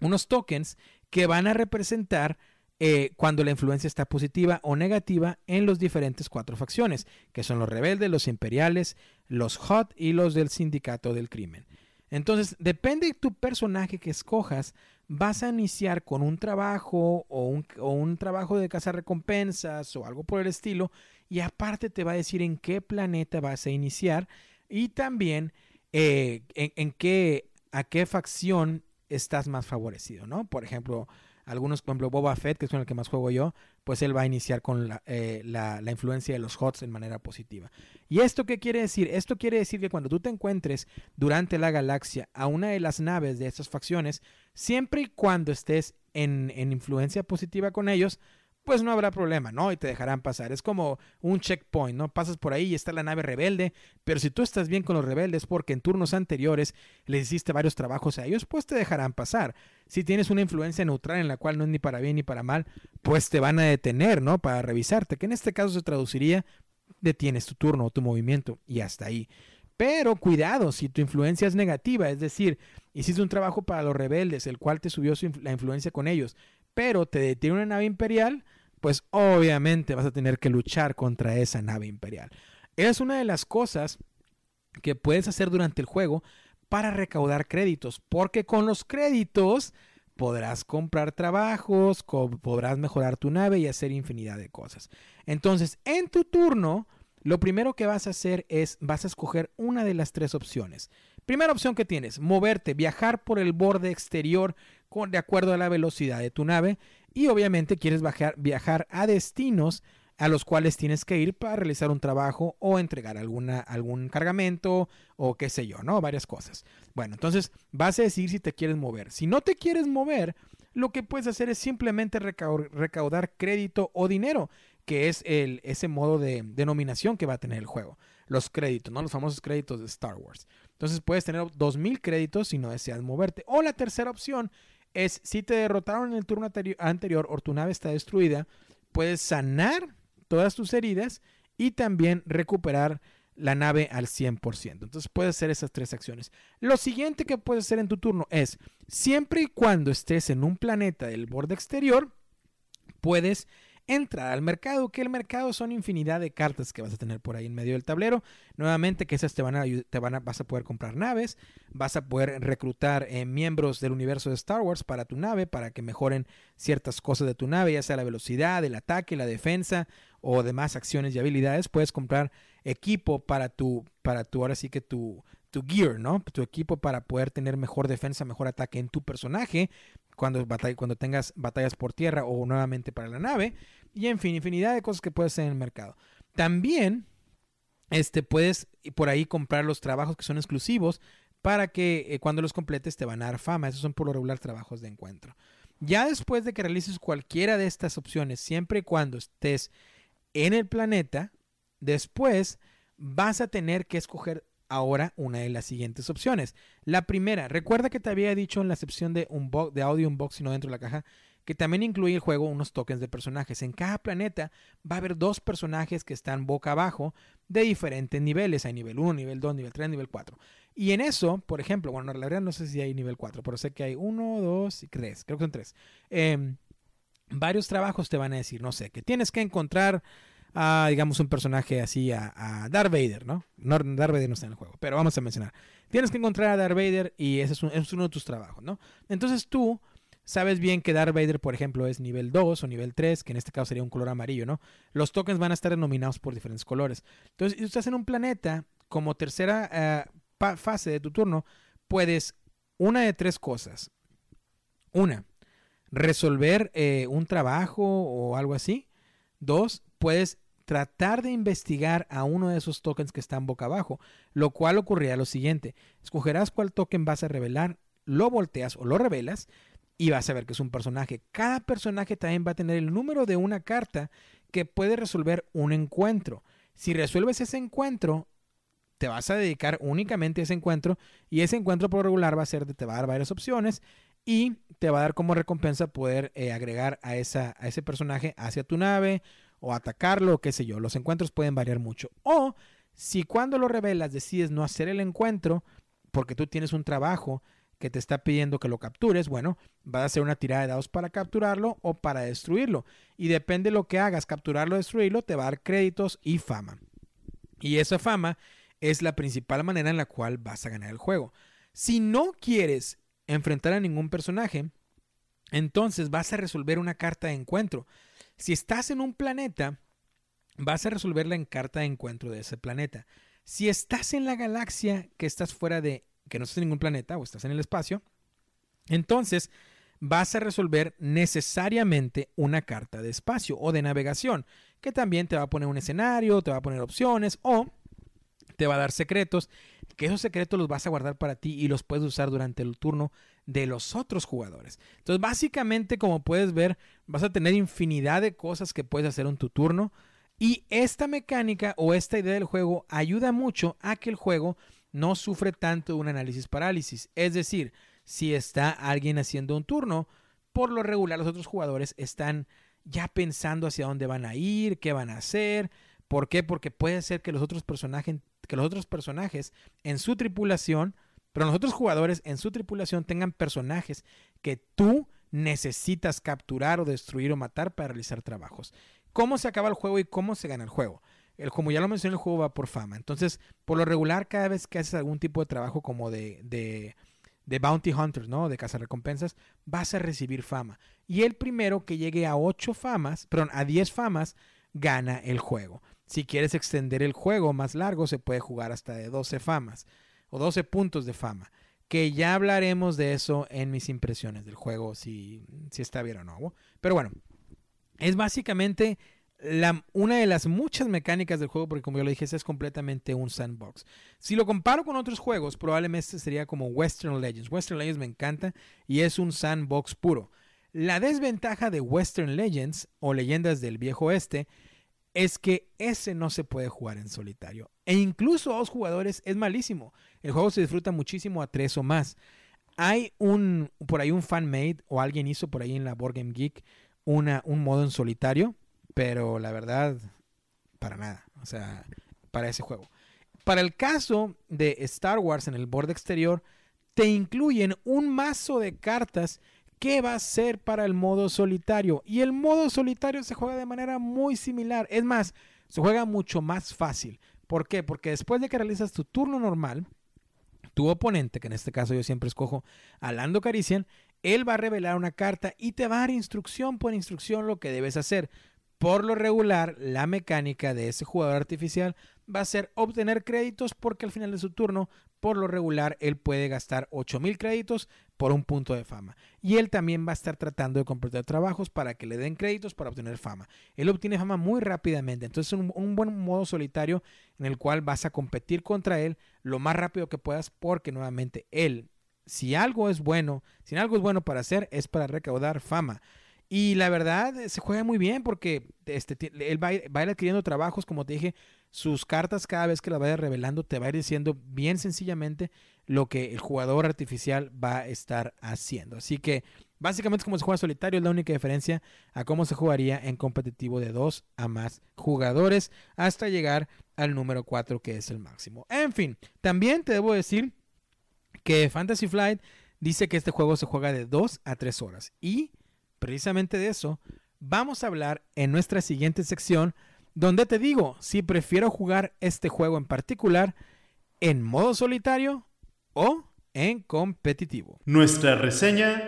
unos tokens que van a representar eh, cuando la influencia está positiva o negativa en los diferentes cuatro facciones, que son los rebeldes, los imperiales, los hot y los del sindicato del crimen. Entonces, depende de tu personaje que escojas, vas a iniciar con un trabajo o un, trabajo de casa recompensas o algo por el estilo, y aparte te va a decir en qué planeta vas a iniciar y también eh, en, en, qué, a qué facción estás más favorecido, ¿no? Por ejemplo, algunos, por ejemplo, Boba Fett, que es con el que más juego yo, pues él va a iniciar con eh, la, la, influencia de los HOTS en manera positiva. ¿Y esto qué quiere decir? Esto quiere decir que cuando tú te encuentres durante la galaxia a una de las naves de estas facciones, siempre y cuando estés en, en influencia positiva con ellos, pues no habrá problema, ¿no? Y te dejarán pasar. Es como un checkpoint, ¿no? Pasas por ahí y está la nave rebelde, pero si tú estás bien con los rebeldes porque en turnos anteriores les hiciste varios trabajos a ellos, pues te dejarán pasar. Si tienes una influencia neutral en la cual no es ni para bien ni para mal, pues te van a detener, ¿no? Para revisarte, que en este caso se traduciría detienes tu turno o tu movimiento y hasta ahí. Pero cuidado, si tu influencia es negativa, es decir, hiciste un trabajo para los rebeldes, el cual te subió la influencia con ellos, pero te detiene una nave imperial, pues obviamente vas a tener que luchar contra esa nave imperial. Es una de las cosas que puedes hacer durante el juego para recaudar créditos, porque con los créditos podrás comprar trabajos, podrás mejorar tu nave y hacer infinidad de cosas. Entonces, en tu turno, lo primero que vas a hacer es, vas a escoger una de las tres opciones. Primera opción que tienes, moverte, viajar por el borde exterior con, de acuerdo a la velocidad de tu nave y obviamente quieres viajar a destinos a los cuales tienes que ir para realizar un trabajo o entregar alguna, algún cargamento o qué sé yo, ¿no? Varias cosas. Bueno, entonces vas a decir si te quieres mover. Si no te quieres mover, lo que puedes hacer es simplemente recaudar crédito o dinero, que es el, ese modo de denominación que va a tener el juego. Los créditos, ¿no? Los famosos créditos de Star Wars. Entonces puedes tener 2.000 créditos si no deseas moverte. O la tercera opción es si te derrotaron en el turno anterior o tu nave está destruida, puedes sanar todas tus heridas y también recuperar la nave al 100%. Entonces puedes hacer esas tres acciones. Lo siguiente que puedes hacer en tu turno es, siempre y cuando estés en un planeta del borde exterior, puedes entrar al mercado, que el mercado son infinidad de cartas que vas a tener por ahí en medio del tablero. Nuevamente que esas te van a, te van a, vas a poder comprar naves, vas a poder reclutar eh, miembros del universo de Star Wars para tu nave, para que mejoren ciertas cosas de tu nave, ya sea la velocidad, el ataque, la defensa o demás acciones y habilidades. Puedes comprar equipo para tu, para tu, ahora sí que tu, tu gear, ¿no? Tu equipo para poder tener mejor defensa, mejor ataque en tu personaje cuando, cuando tengas batallas por tierra o nuevamente para la nave. Y en fin, infinidad de cosas que puedes hacer en el mercado. También este, puedes por ahí comprar los trabajos que son exclusivos para que eh, cuando los completes te van a dar fama. Esos son por lo regular trabajos de encuentro. Ya después de que realices cualquiera de estas opciones, siempre y cuando estés en el planeta, después vas a tener que escoger ahora una de las siguientes opciones. La primera, recuerda que te había dicho en la sección de, de audio unboxing o dentro de la caja que también incluye el juego unos tokens de personajes. En cada planeta va a haber dos personajes que están boca abajo de diferentes niveles. Hay nivel 1, nivel 2, nivel 3, nivel 4. Y en eso, por ejemplo, bueno, la verdad no sé si hay nivel 4, pero sé que hay 1, 2 y 3. Creo que son 3. Em, varios trabajos te van a decir, no sé, que tienes que encontrar digamos, un personaje así, a, a Darth Vader, ¿no? ¿no? Darth Vader no está en el juego, pero vamos a mencionar. Tienes que encontrar a Darth Vader y ese es, uno de tus trabajos, ¿no? Entonces tú sabes bien que Darth Vader, por ejemplo, es nivel 2 o nivel 3, que en este caso sería un color amarillo, ¿no? Los tokens van a estar denominados por diferentes colores. Entonces, si estás en un planeta, como tercera eh, fase de tu turno, puedes una de tres cosas. Una, resolver eh, un trabajo o algo así. Dos, puedes tratar de investigar a uno de esos tokens que están boca abajo, lo cual ocurrirá lo siguiente. Escogerás cuál token vas a revelar, lo volteas o lo revelas y vas a ver que es un personaje. Cada personaje también va a tener el número de una carta que puede resolver un encuentro. Si resuelves ese encuentro, te vas a dedicar únicamente a ese encuentro y ese encuentro por regular va a ser de te va a dar varias opciones y te va a dar como recompensa poder eh, agregar a, esa, a ese personaje hacia tu nave o atacarlo, o qué sé yo. Los encuentros pueden variar mucho. O si cuando lo revelas decides no hacer el encuentro porque tú tienes un trabajo que te está pidiendo que lo captures, bueno, vas a hacer una tirada de dados para capturarlo o para destruirlo. Y depende de lo que hagas, capturarlo o destruirlo, te va a dar créditos y fama. Y esa fama es la principal manera en la cual vas a ganar el juego. Si no quieres enfrentar a ningún personaje, entonces vas a resolver una carta de encuentro. Si estás en un planeta, vas a resolverla en carta de encuentro de ese planeta. Si estás en la galaxia que estás fuera de, que no estás en ningún planeta o estás en el espacio, entonces vas a resolver necesariamente una carta de espacio o de navegación, que también te va a poner un escenario, te va a poner opciones o te va a dar secretos, que esos secretos los vas a guardar para ti y los puedes usar durante el turno de los otros jugadores. Entonces, básicamente, como puedes ver, vas a tener infinidad de cosas que puedes hacer en tu turno. Y esta mecánica o esta idea del juego ayuda mucho a que el juego no sufre tanto un análisis parálisis. Es decir, si está alguien haciendo un turno, por lo regular los otros jugadores están ya pensando hacia dónde van a ir, qué van a hacer. ¿Por qué? Porque puede ser que los otros personajes, que los otros personajes en su tripulación pero los otros jugadores en su tripulación tengan personajes que tú necesitas capturar o destruir o matar para realizar trabajos. ¿Cómo se acaba el juego y cómo se gana el juego? El, como ya lo mencioné, el juego va por fama. Entonces, por lo regular, cada vez que haces algún tipo de trabajo como de, de, de Bounty Hunters, ¿no? De recompensas, vas a recibir fama. Y el primero que llegue a 8 famas, perdón, a 10 famas, gana el juego. Si quieres extender el juego más largo, se puede jugar hasta de 12 famas o 12 puntos de fama. Que ya hablaremos de eso en mis impresiones del juego, si, si está bien o no. Pero bueno, es básicamente la, una de las muchas mecánicas del juego, porque como yo lo dije, es completamente un sandbox. Si lo comparo con otros juegos, probablemente sería como Western Legends. Western Legends me encanta y es un sandbox puro. La desventaja de Western Legends o leyendas del viejo oeste es que ese no se puede jugar en solitario. E incluso a dos jugadores es malísimo. El juego se disfruta muchísimo a tres o más. Hay un, por ahí un fan made o alguien hizo por ahí en la Board Game Geek una, un modo en solitario, pero la verdad, para nada. O sea, para ese juego. Para el caso de Star Wars en el borde exterior, te incluyen un mazo de cartas ¿qué va a ser para el modo solitario? Y el modo solitario se juega de manera muy similar. Es más, se juega mucho más fácil. ¿Por qué? Porque después de que realizas tu turno normal, tu oponente, que en este caso yo siempre escojo a Lando Carician, él va a revelar una carta y te va a dar instrucción por instrucción lo que debes hacer. Por lo regular, la mecánica de ese jugador artificial va a ser obtener créditos porque al final de su turno, por lo regular, él puede gastar 8000 créditos por un punto de fama. Y él también va a estar tratando de completar trabajos para que le den créditos para obtener fama. Él obtiene fama muy rápidamente. Entonces es un, buen modo solitario en el cual vas a competir contra él lo más rápido que puedas porque nuevamente él, si algo es bueno, si algo es bueno para hacer, es para recaudar fama. Y la verdad, se juega muy bien porque este, él va va a ir adquiriendo trabajos, como te dije, sus cartas cada vez que las vaya revelando te va a ir diciendo bien sencillamente lo que el jugador artificial va a estar haciendo. Así que básicamente como se juega solitario, es la única diferencia a cómo se jugaría en competitivo de dos a más jugadores hasta llegar al número 4 que es el máximo. En fin, también te debo decir que Fantasy Flight dice que este juego se juega de 2 a 3 horas y precisamente de eso vamos a hablar en nuestra siguiente sección donde te digo si prefiero jugar este juego en particular en modo solitario o en competitivo. Nuestra reseña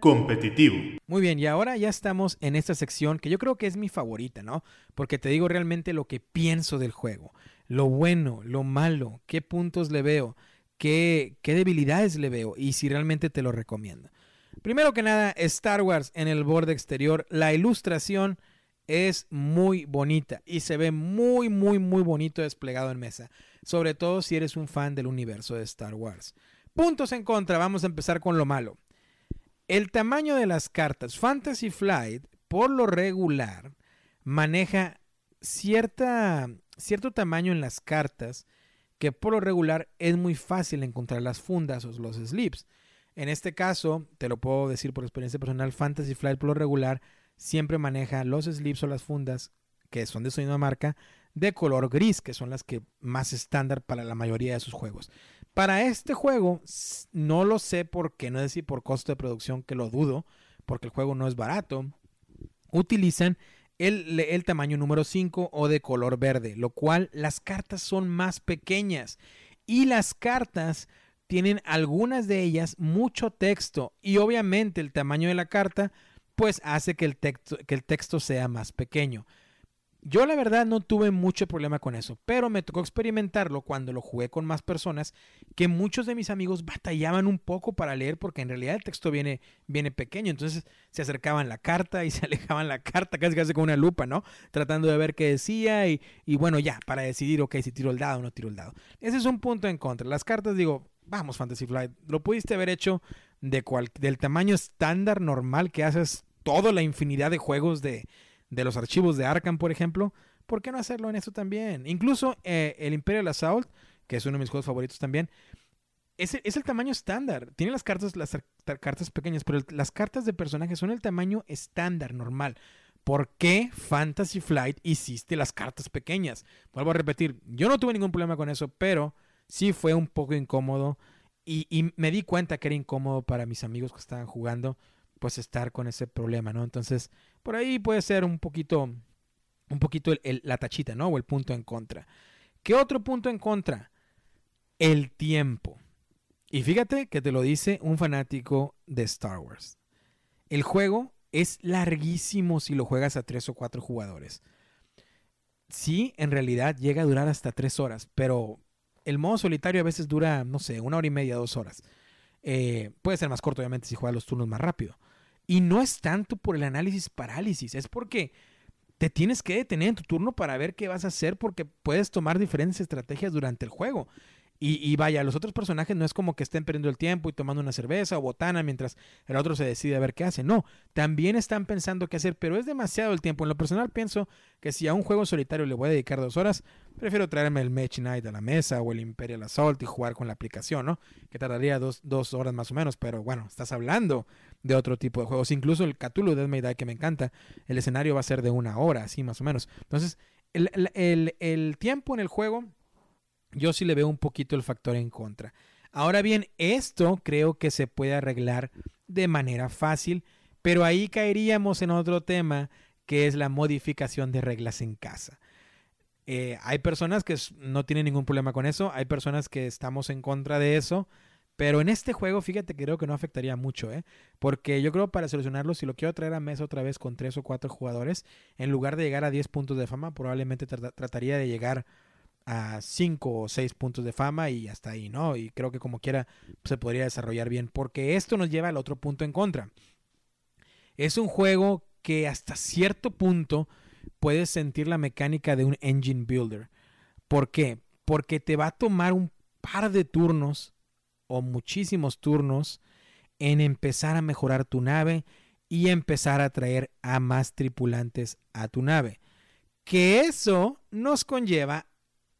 competitivo. Muy bien, y ahora ya estamos en esta sección que yo creo que es mi favorita, ¿no? Porque te digo realmente lo que pienso del juego, lo bueno, lo malo, qué puntos le veo, qué, qué debilidades le veo y si realmente te lo recomiendo. Primero que nada, Star Wars en el borde exterior, la ilustración es muy bonita y se ve muy, muy, muy bonito desplegado en mesa. Sobre todo si eres un fan del universo de Star Wars. Puntos en contra, vamos a empezar con lo malo. El tamaño de las cartas. Fantasy Flight, por lo regular, maneja cierta, cierto tamaño en las cartas que por lo regular es muy fácil encontrar las fundas o los slips. En este caso, te lo puedo decir por experiencia personal, Fantasy Flight por lo regular siempre maneja los slips o las fundas que son de su misma marca de color gris, que son las que más estándar para la mayoría de sus juegos. Para este juego, no lo sé por qué, no es decir por costo de producción, que lo dudo, porque el juego no es barato, utilizan el, el tamaño número 5 o de color verde, lo cual las cartas son más pequeñas y las cartas tienen algunas de ellas mucho texto y obviamente el tamaño de la carta pues hace que el, texto, que el texto sea más pequeño. Yo la verdad no tuve mucho problema con eso, pero me tocó experimentarlo cuando lo jugué con más personas, que muchos de mis amigos batallaban un poco para leer porque en realidad el texto viene, viene pequeño, entonces se acercaban la carta y se alejaban la carta casi casi con una lupa, ¿no? Tratando de ver qué decía y, y bueno, ya, para decidir, ok, si tiro el dado o no tiro el dado. Ese es un punto en contra. Las cartas, digo, vamos Fantasy Flight, lo pudiste haber hecho de cual, del tamaño estándar normal que haces toda la infinidad de juegos de, de los archivos de Arkham, por ejemplo, ¿por qué no hacerlo en esto también? Incluso eh, el Imperial Assault, que es uno de mis juegos favoritos también, es, es el tamaño estándar. Tiene las cartas, las cartas pequeñas, pero las cartas de personajes son el tamaño estándar, normal. ¿Por qué Fantasy Flight hiciste las cartas pequeñas? Vuelvo a repetir, yo no tuve ningún problema con eso, pero sí fue un poco incómodo y, me di cuenta que era incómodo para mis amigos que estaban jugando pues estar con ese problema, ¿no? Entonces, por ahí puede ser un poquito, un poquito la tachita, ¿no? O el punto en contra. ¿Qué otro punto en contra? El tiempo. Y fíjate que te lo dice un fanático de Star Wars. El juego es larguísimo si lo juegas a tres o cuatro jugadores. Sí, en realidad llega a durar hasta tres horas, pero el modo solitario a veces dura, no sé, una hora y media, dos horas. Eh, puede ser más corto, obviamente, si juegas los turnos más rápido. Y no es tanto por el análisis parálisis, es porque te tienes que detener en tu turno para ver qué vas a hacer porque puedes tomar diferentes estrategias durante el juego. Y, y, vaya, los otros personajes no es como que estén perdiendo el tiempo y tomando una cerveza o botana mientras el otro se decide a ver qué hace. No, también están pensando qué hacer, pero es demasiado el tiempo. En lo personal pienso que si a un juego solitario le voy a dedicar dos horas, prefiero traerme el Match Night a la mesa o el Imperial Assault y jugar con la aplicación, ¿no? Que tardaría dos, dos horas más o menos, pero bueno, estás hablando de otro tipo de juegos. Incluso el Cthulhu Death May Die que me encanta, el escenario va a ser de una hora, así más o menos. Entonces, el, el, el tiempo en el juego yo sí le veo un poquito el factor en contra. Ahora bien, esto creo que se puede arreglar de manera fácil, pero ahí caeríamos en otro tema que es la modificación de reglas en casa. Eh, hay personas que no tienen ningún problema con eso, hay personas que estamos en contra de eso, pero en este juego, fíjate creo que no afectaría mucho, ¿eh? Porque yo creo para solucionarlo, si lo quiero traer a mesa otra vez con tres o cuatro jugadores, en lugar de llegar a 10 puntos de fama, probablemente trataría de llegar 5 o 6 puntos de fama y hasta ahí, ¿no? Y creo que como quiera se podría desarrollar bien, porque esto nos lleva al otro punto en contra. Es un juego que hasta cierto punto puedes sentir la mecánica de un engine builder. ¿Por qué? Porque te va a tomar un par de turnos o muchísimos turnos en empezar a mejorar tu nave y empezar a traer a más tripulantes a tu nave. Que eso nos conlleva,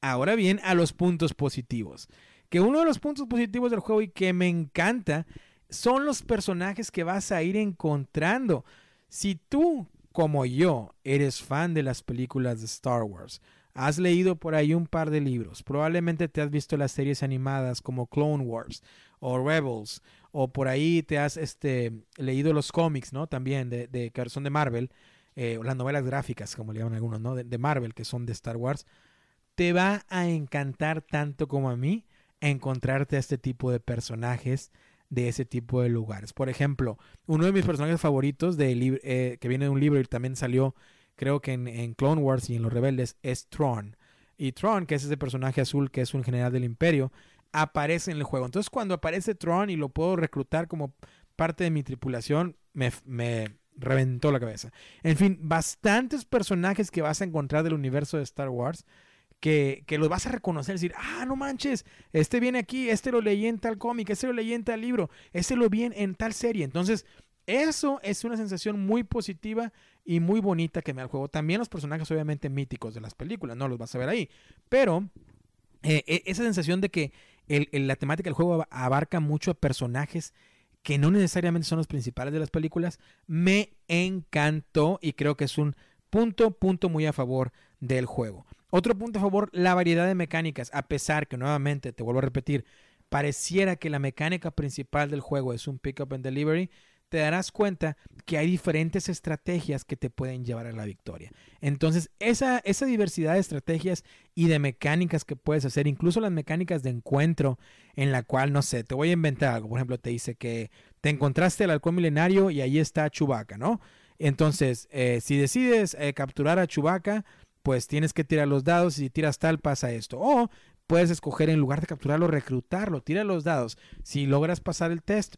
ahora bien, a los puntos positivos. Que uno de los puntos positivos del juego y que me encanta son los personajes que vas a ir encontrando. Si tú, como yo, eres fan de las películas de Star Wars, has leído por ahí un par de libros, probablemente te has visto las series animadas como Clone Wars o Rebels, o por ahí te has este, leído los cómics, ¿no? También de, de que son de Marvel, eh, o las novelas gráficas, como le llaman algunos, ¿no? De, de Marvel, que son de Star Wars. Te va a encantar tanto como a mí encontrarte a este tipo de personajes de ese tipo de lugares. Por ejemplo, uno de mis personajes favoritos de, eh, que viene de un libro y también salió, creo que en, Clone Wars y en Los Rebeldes, es Tron. Y Tron, que es ese personaje azul que es un general del imperio, aparece en el juego. Entonces cuando aparece Tron y lo puedo reclutar como parte de mi tripulación, me, me reventó la cabeza. En fin, bastantes personajes que vas a encontrar del universo de Star Wars que, que los vas a reconocer, decir, ah, no manches, este viene aquí, este lo leí en tal cómic, este lo leí en tal libro, este lo vi en, tal serie. Entonces, eso es una sensación muy positiva y muy bonita que me da el juego. También los personajes obviamente míticos de las películas, no los vas a ver ahí. Pero eh, e, esa sensación de que la temática del juego abarca mucho a personajes que no necesariamente son los principales de las películas, me encantó y creo que es un punto, punto muy a favor del juego. Otro punto a favor, la variedad de mecánicas, a pesar que nuevamente, te vuelvo a repetir, pareciera que la mecánica principal del juego es un pick up and delivery, te darás cuenta que hay diferentes estrategias que te pueden llevar a la victoria. Entonces, esa, esa diversidad de estrategias y de mecánicas que puedes hacer, incluso las mecánicas de encuentro, en la cual, no sé, te voy a inventar algo. Por ejemplo, te dice que te encontraste al halcón milenario y ahí está Chubaca, ¿no? Entonces, eh, si decides eh, capturar a Chubaca, pues tienes que tirar los dados y si tiras tal pasa esto. O puedes escoger en lugar de capturarlo, reclutarlo, tira los dados. Si logras pasar el test,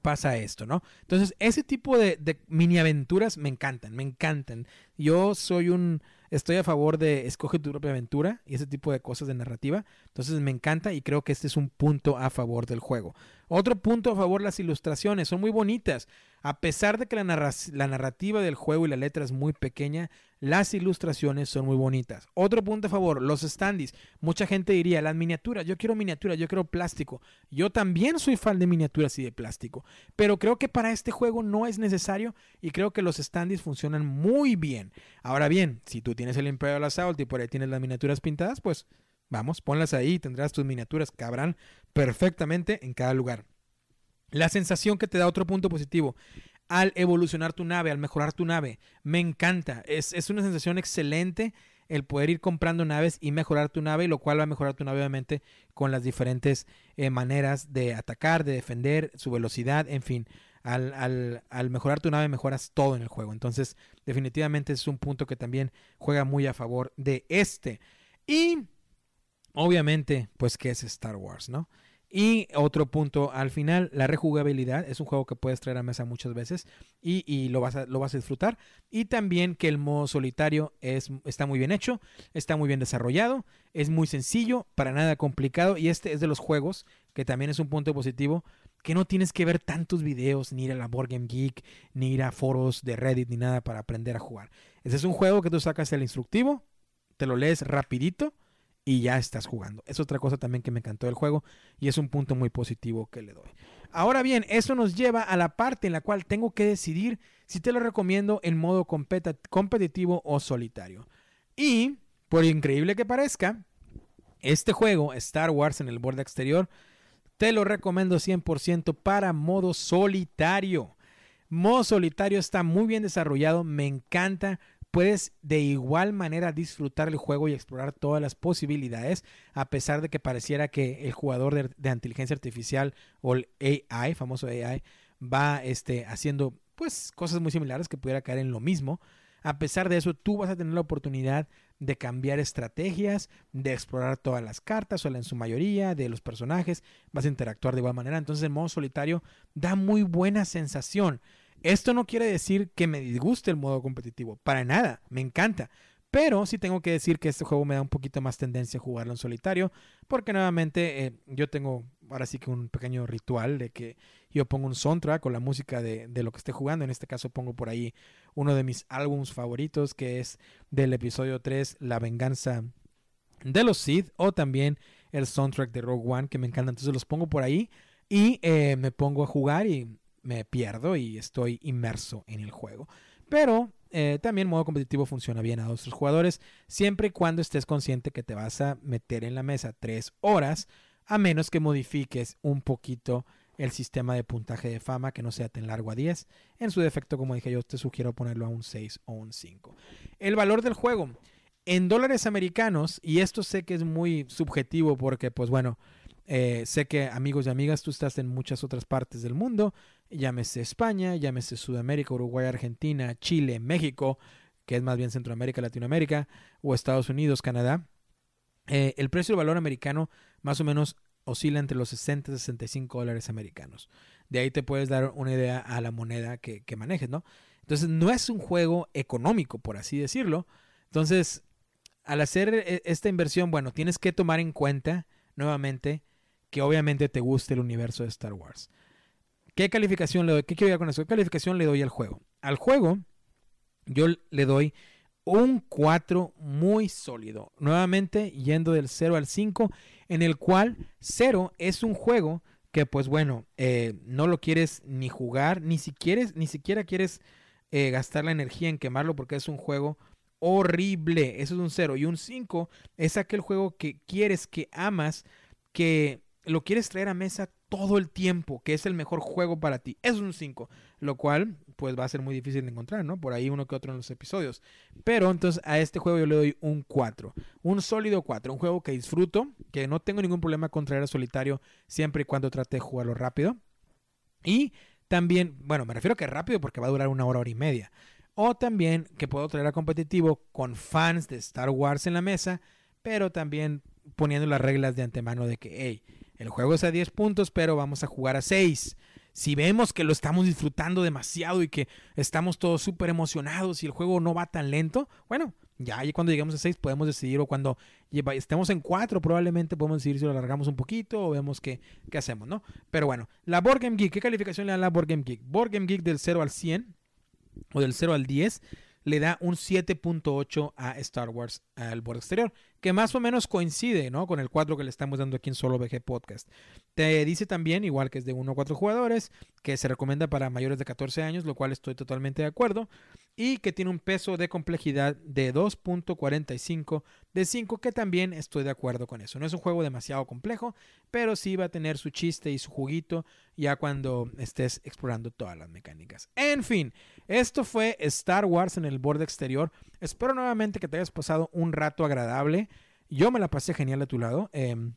pasa esto, ¿no? Entonces, ese tipo de mini aventuras me encantan, me encantan. Yo soy un estoy a favor de escoge tu propia aventura y ese tipo de cosas de narrativa. Entonces me encanta y creo que este es un punto a favor del juego. Otro punto a favor, las ilustraciones son muy bonitas. A pesar de que la, narrativa del juego y la letra es muy pequeña, las ilustraciones son muy bonitas. Otro punto a favor, los standees. Mucha gente diría, las miniaturas, yo quiero miniaturas, yo quiero plástico. Yo también soy fan de miniaturas y de plástico. Pero creo que para este juego no es necesario y creo que los standees funcionan muy bien. Ahora bien, si tú tienes el Imperial Assault y por ahí tienes las miniaturas pintadas, pues vamos, ponlas ahí y tendrás tus miniaturas que habrán perfectamente en cada lugar. La sensación que te da otro punto positivo al evolucionar tu nave, al mejorar tu nave, me encanta. Es, una sensación excelente el poder ir comprando naves y mejorar tu nave, lo cual va a mejorar tu nave obviamente con las diferentes eh, maneras de atacar, de defender, su velocidad, en fin. Al, al, al, mejorar tu nave mejoras todo en el juego. Entonces, definitivamente es un punto que también juega muy a favor de este. Y obviamente, pues que es Star Wars, ¿no? Y otro punto al final, la rejugabilidad. Es un juego que puedes traer a mesa muchas veces y, lo, vas a, lo vas a disfrutar. Y también que el modo solitario es, está muy bien hecho, está muy bien desarrollado, es muy sencillo, para nada complicado. Y este es de los juegos, que también es un punto positivo, que no tienes que ver tantos videos, ni ir a la Board Game Geek, ni ir a foros de Reddit, ni nada para aprender a jugar. Este es un juego que tú sacas el instructivo, te lo lees rapidito y ya estás jugando. Es otra cosa también que me encantó del juego y es un punto muy positivo que le doy. Ahora bien, eso nos lleva a la parte en la cual tengo que decidir si te lo recomiendo en modo competitivo o solitario. Y, por increíble que parezca, este juego, Star Wars en el borde exterior, te lo recomiendo 100% para modo solitario. Modo solitario está muy bien desarrollado, me encanta. Puedes de igual manera disfrutar el juego y explorar todas las posibilidades, a pesar de que pareciera que el jugador de, inteligencia artificial o el AI, famoso AI, va este, haciendo pues cosas muy similares que pudiera caer en lo mismo. A pesar de eso, tú vas a tener la oportunidad de cambiar estrategias, de explorar todas las cartas o en su mayoría de los personajes, vas a interactuar de igual manera. Entonces, el modo solitario da muy buena sensación. Esto no quiere decir que me disguste el modo competitivo, para nada, me encanta. Pero sí tengo que decir que este juego me da un poquito más tendencia a jugarlo en solitario, porque nuevamente eh, yo tengo ahora sí que un pequeño ritual de que yo pongo un soundtrack con la música de, de, lo que esté jugando. En este caso pongo por ahí uno de mis álbums favoritos, que es del episodio 3, La venganza de los Sith, o también el soundtrack de Rogue One, que me encanta. Entonces los pongo por ahí y eh, me pongo a jugar y me pierdo y estoy inmerso en el juego. Pero eh, también modo competitivo funciona bien a otros jugadores, siempre y cuando estés consciente que te vas a meter en la mesa tres horas, a menos que modifiques un poquito el sistema de puntaje de fama que no sea tan largo a 10. En su defecto, como dije yo, te sugiero ponerlo a un 6 o un 5. El valor del juego. En dólares americanos, y esto sé que es muy subjetivo porque, pues bueno, eh, sé que amigos y amigas, tú estás en muchas otras partes del mundo, llámese España, llámese Sudamérica, Uruguay, Argentina, Chile, México, que es más bien Centroamérica, Latinoamérica, o Estados Unidos, Canadá. Eh, el precio del valor americano más o menos oscila entre los 60 y 65 dólares americanos. De ahí te puedes dar una idea a la moneda que, que manejes, ¿no? Entonces, no es un juego económico, por así decirlo. Entonces, al hacer e, esta inversión, bueno, tienes que tomar en cuenta nuevamente que obviamente te guste el universo de Star Wars. ¿Qué calificación le doy? ¿Qué quiero con eso? ¿Qué calificación le doy al juego? Al juego yo le doy un 4 muy sólido. Nuevamente yendo del 0 al 5, en el cual 0 es un juego que pues bueno, eh, no lo quieres ni jugar, ni, si quieres, ni siquiera quieres eh, gastar la energía en quemarlo porque es un juego horrible. Eso es un 0. Y un 5 es aquel juego que quieres, que amas, que lo quieres traer a mesa todo el tiempo, que es el mejor juego para ti. Es un 5, lo cual pues va a ser muy difícil de encontrar, ¿no? Por ahí uno que otro en los episodios. Pero entonces a este juego yo le doy un 4, un sólido 4, un juego que disfruto, que no tengo ningún problema con traer a solitario siempre y cuando trate de jugarlo rápido. Y también, bueno, me refiero a que rápido porque va a durar una hora, hora y media. O también que puedo traer a competitivo con fans de Star Wars en la mesa, pero también poniendo las reglas de antemano de que, hey, el juego es a 10 puntos, pero vamos a jugar a 6. Si vemos que lo estamos disfrutando demasiado y que estamos todos súper emocionados y el juego no va tan lento, bueno, ya cuando lleguemos a 6 podemos decidir o cuando estemos en 4 probablemente podemos decidir si lo alargamos un poquito o vemos qué, qué hacemos, ¿no? Pero bueno, la Board Game Geek, ¿qué calificación le da la Board Game Geek? Board Game Geek del 0 al 100 o del 0 al 10 le da un 7.8 a Star Wars al borde exterior, que más o menos coincide ¿no? con el 4 que le estamos dando aquí en Solo VG Podcast. Te dice también, igual que es de 1 a 4 jugadores, que se recomienda para mayores de 14 años, lo cual estoy totalmente de acuerdo, y que tiene un peso de complejidad de 2.45 de 5, que también estoy de acuerdo con eso. No es un juego demasiado complejo, pero sí va a tener su chiste y su juguito ya cuando estés explorando todas las mecánicas. En fin, esto fue Star Wars en el borde exterior. Espero nuevamente que te hayas pasado un rato agradable. Yo me la pasé genial a tu lado. Em,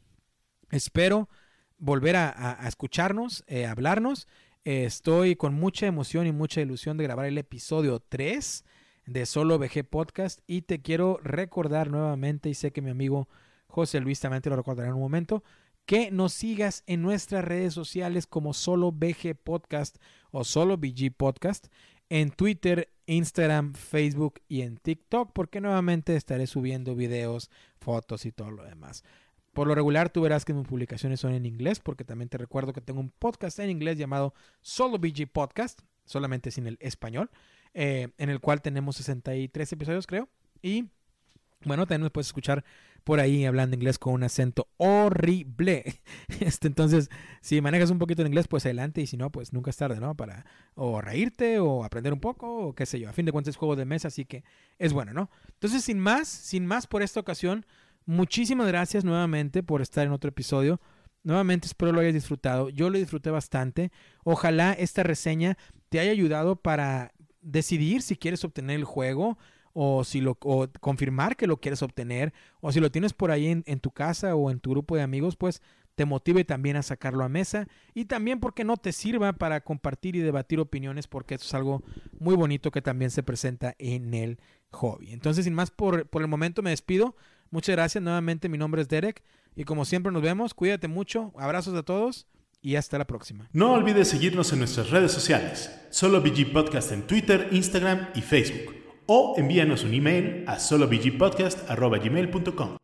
espero volver a, escucharnos, eh, hablarnos. estoy con mucha emoción y mucha ilusión de grabar el episodio 3 de Solo VG Podcast y te quiero recordar nuevamente, y sé que mi amigo José Luis también te lo recordará en un momento, que nos sigas en nuestras redes sociales como Solo VG Podcast o Solo VG Podcast en Twitter, Instagram, Facebook y en TikTok, porque nuevamente estaré subiendo videos, fotos y todo lo demás. Por lo regular, tú verás que mis publicaciones son en inglés, porque también te recuerdo que tengo un podcast en inglés llamado Solo BG Podcast, solamente sin el español, eh, en el cual tenemos 63 episodios, creo. Y bueno, también puedes escuchar por ahí hablando inglés con un acento horrible. Este, entonces, si manejas un poquito de inglés, pues adelante. Y si no, pues nunca es tarde, ¿no? Para o reírte o aprender un poco o qué sé yo. A fin de cuentas es juego de mesa, así que es bueno, ¿no? Entonces, sin más, sin más por esta ocasión, muchísimas gracias nuevamente por estar en otro episodio Nuevamente espero lo hayas disfrutado. Yo lo disfruté bastante. Ojalá esta reseña te haya ayudado para decidir si quieres obtener el juego o si lo confirmar que lo quieres obtener o si lo tienes por ahí en, en, tu casa o en tu grupo de amigos pues te motive también a sacarlo a mesa y también porque no te sirva para compartir y debatir opiniones porque eso es algo muy bonito que también se presenta en el hobby. Entonces sin más por, por el momento me despido. Muchas gracias nuevamente. Mi nombre es Derek y como siempre nos vemos. Cuídate mucho. Abrazos a todos y hasta la próxima. No olvides seguirnos en nuestras redes sociales, solo BG Podcast en Twitter, Instagram y Facebook, o envíanos un email a solobgpodcast.gmail.com.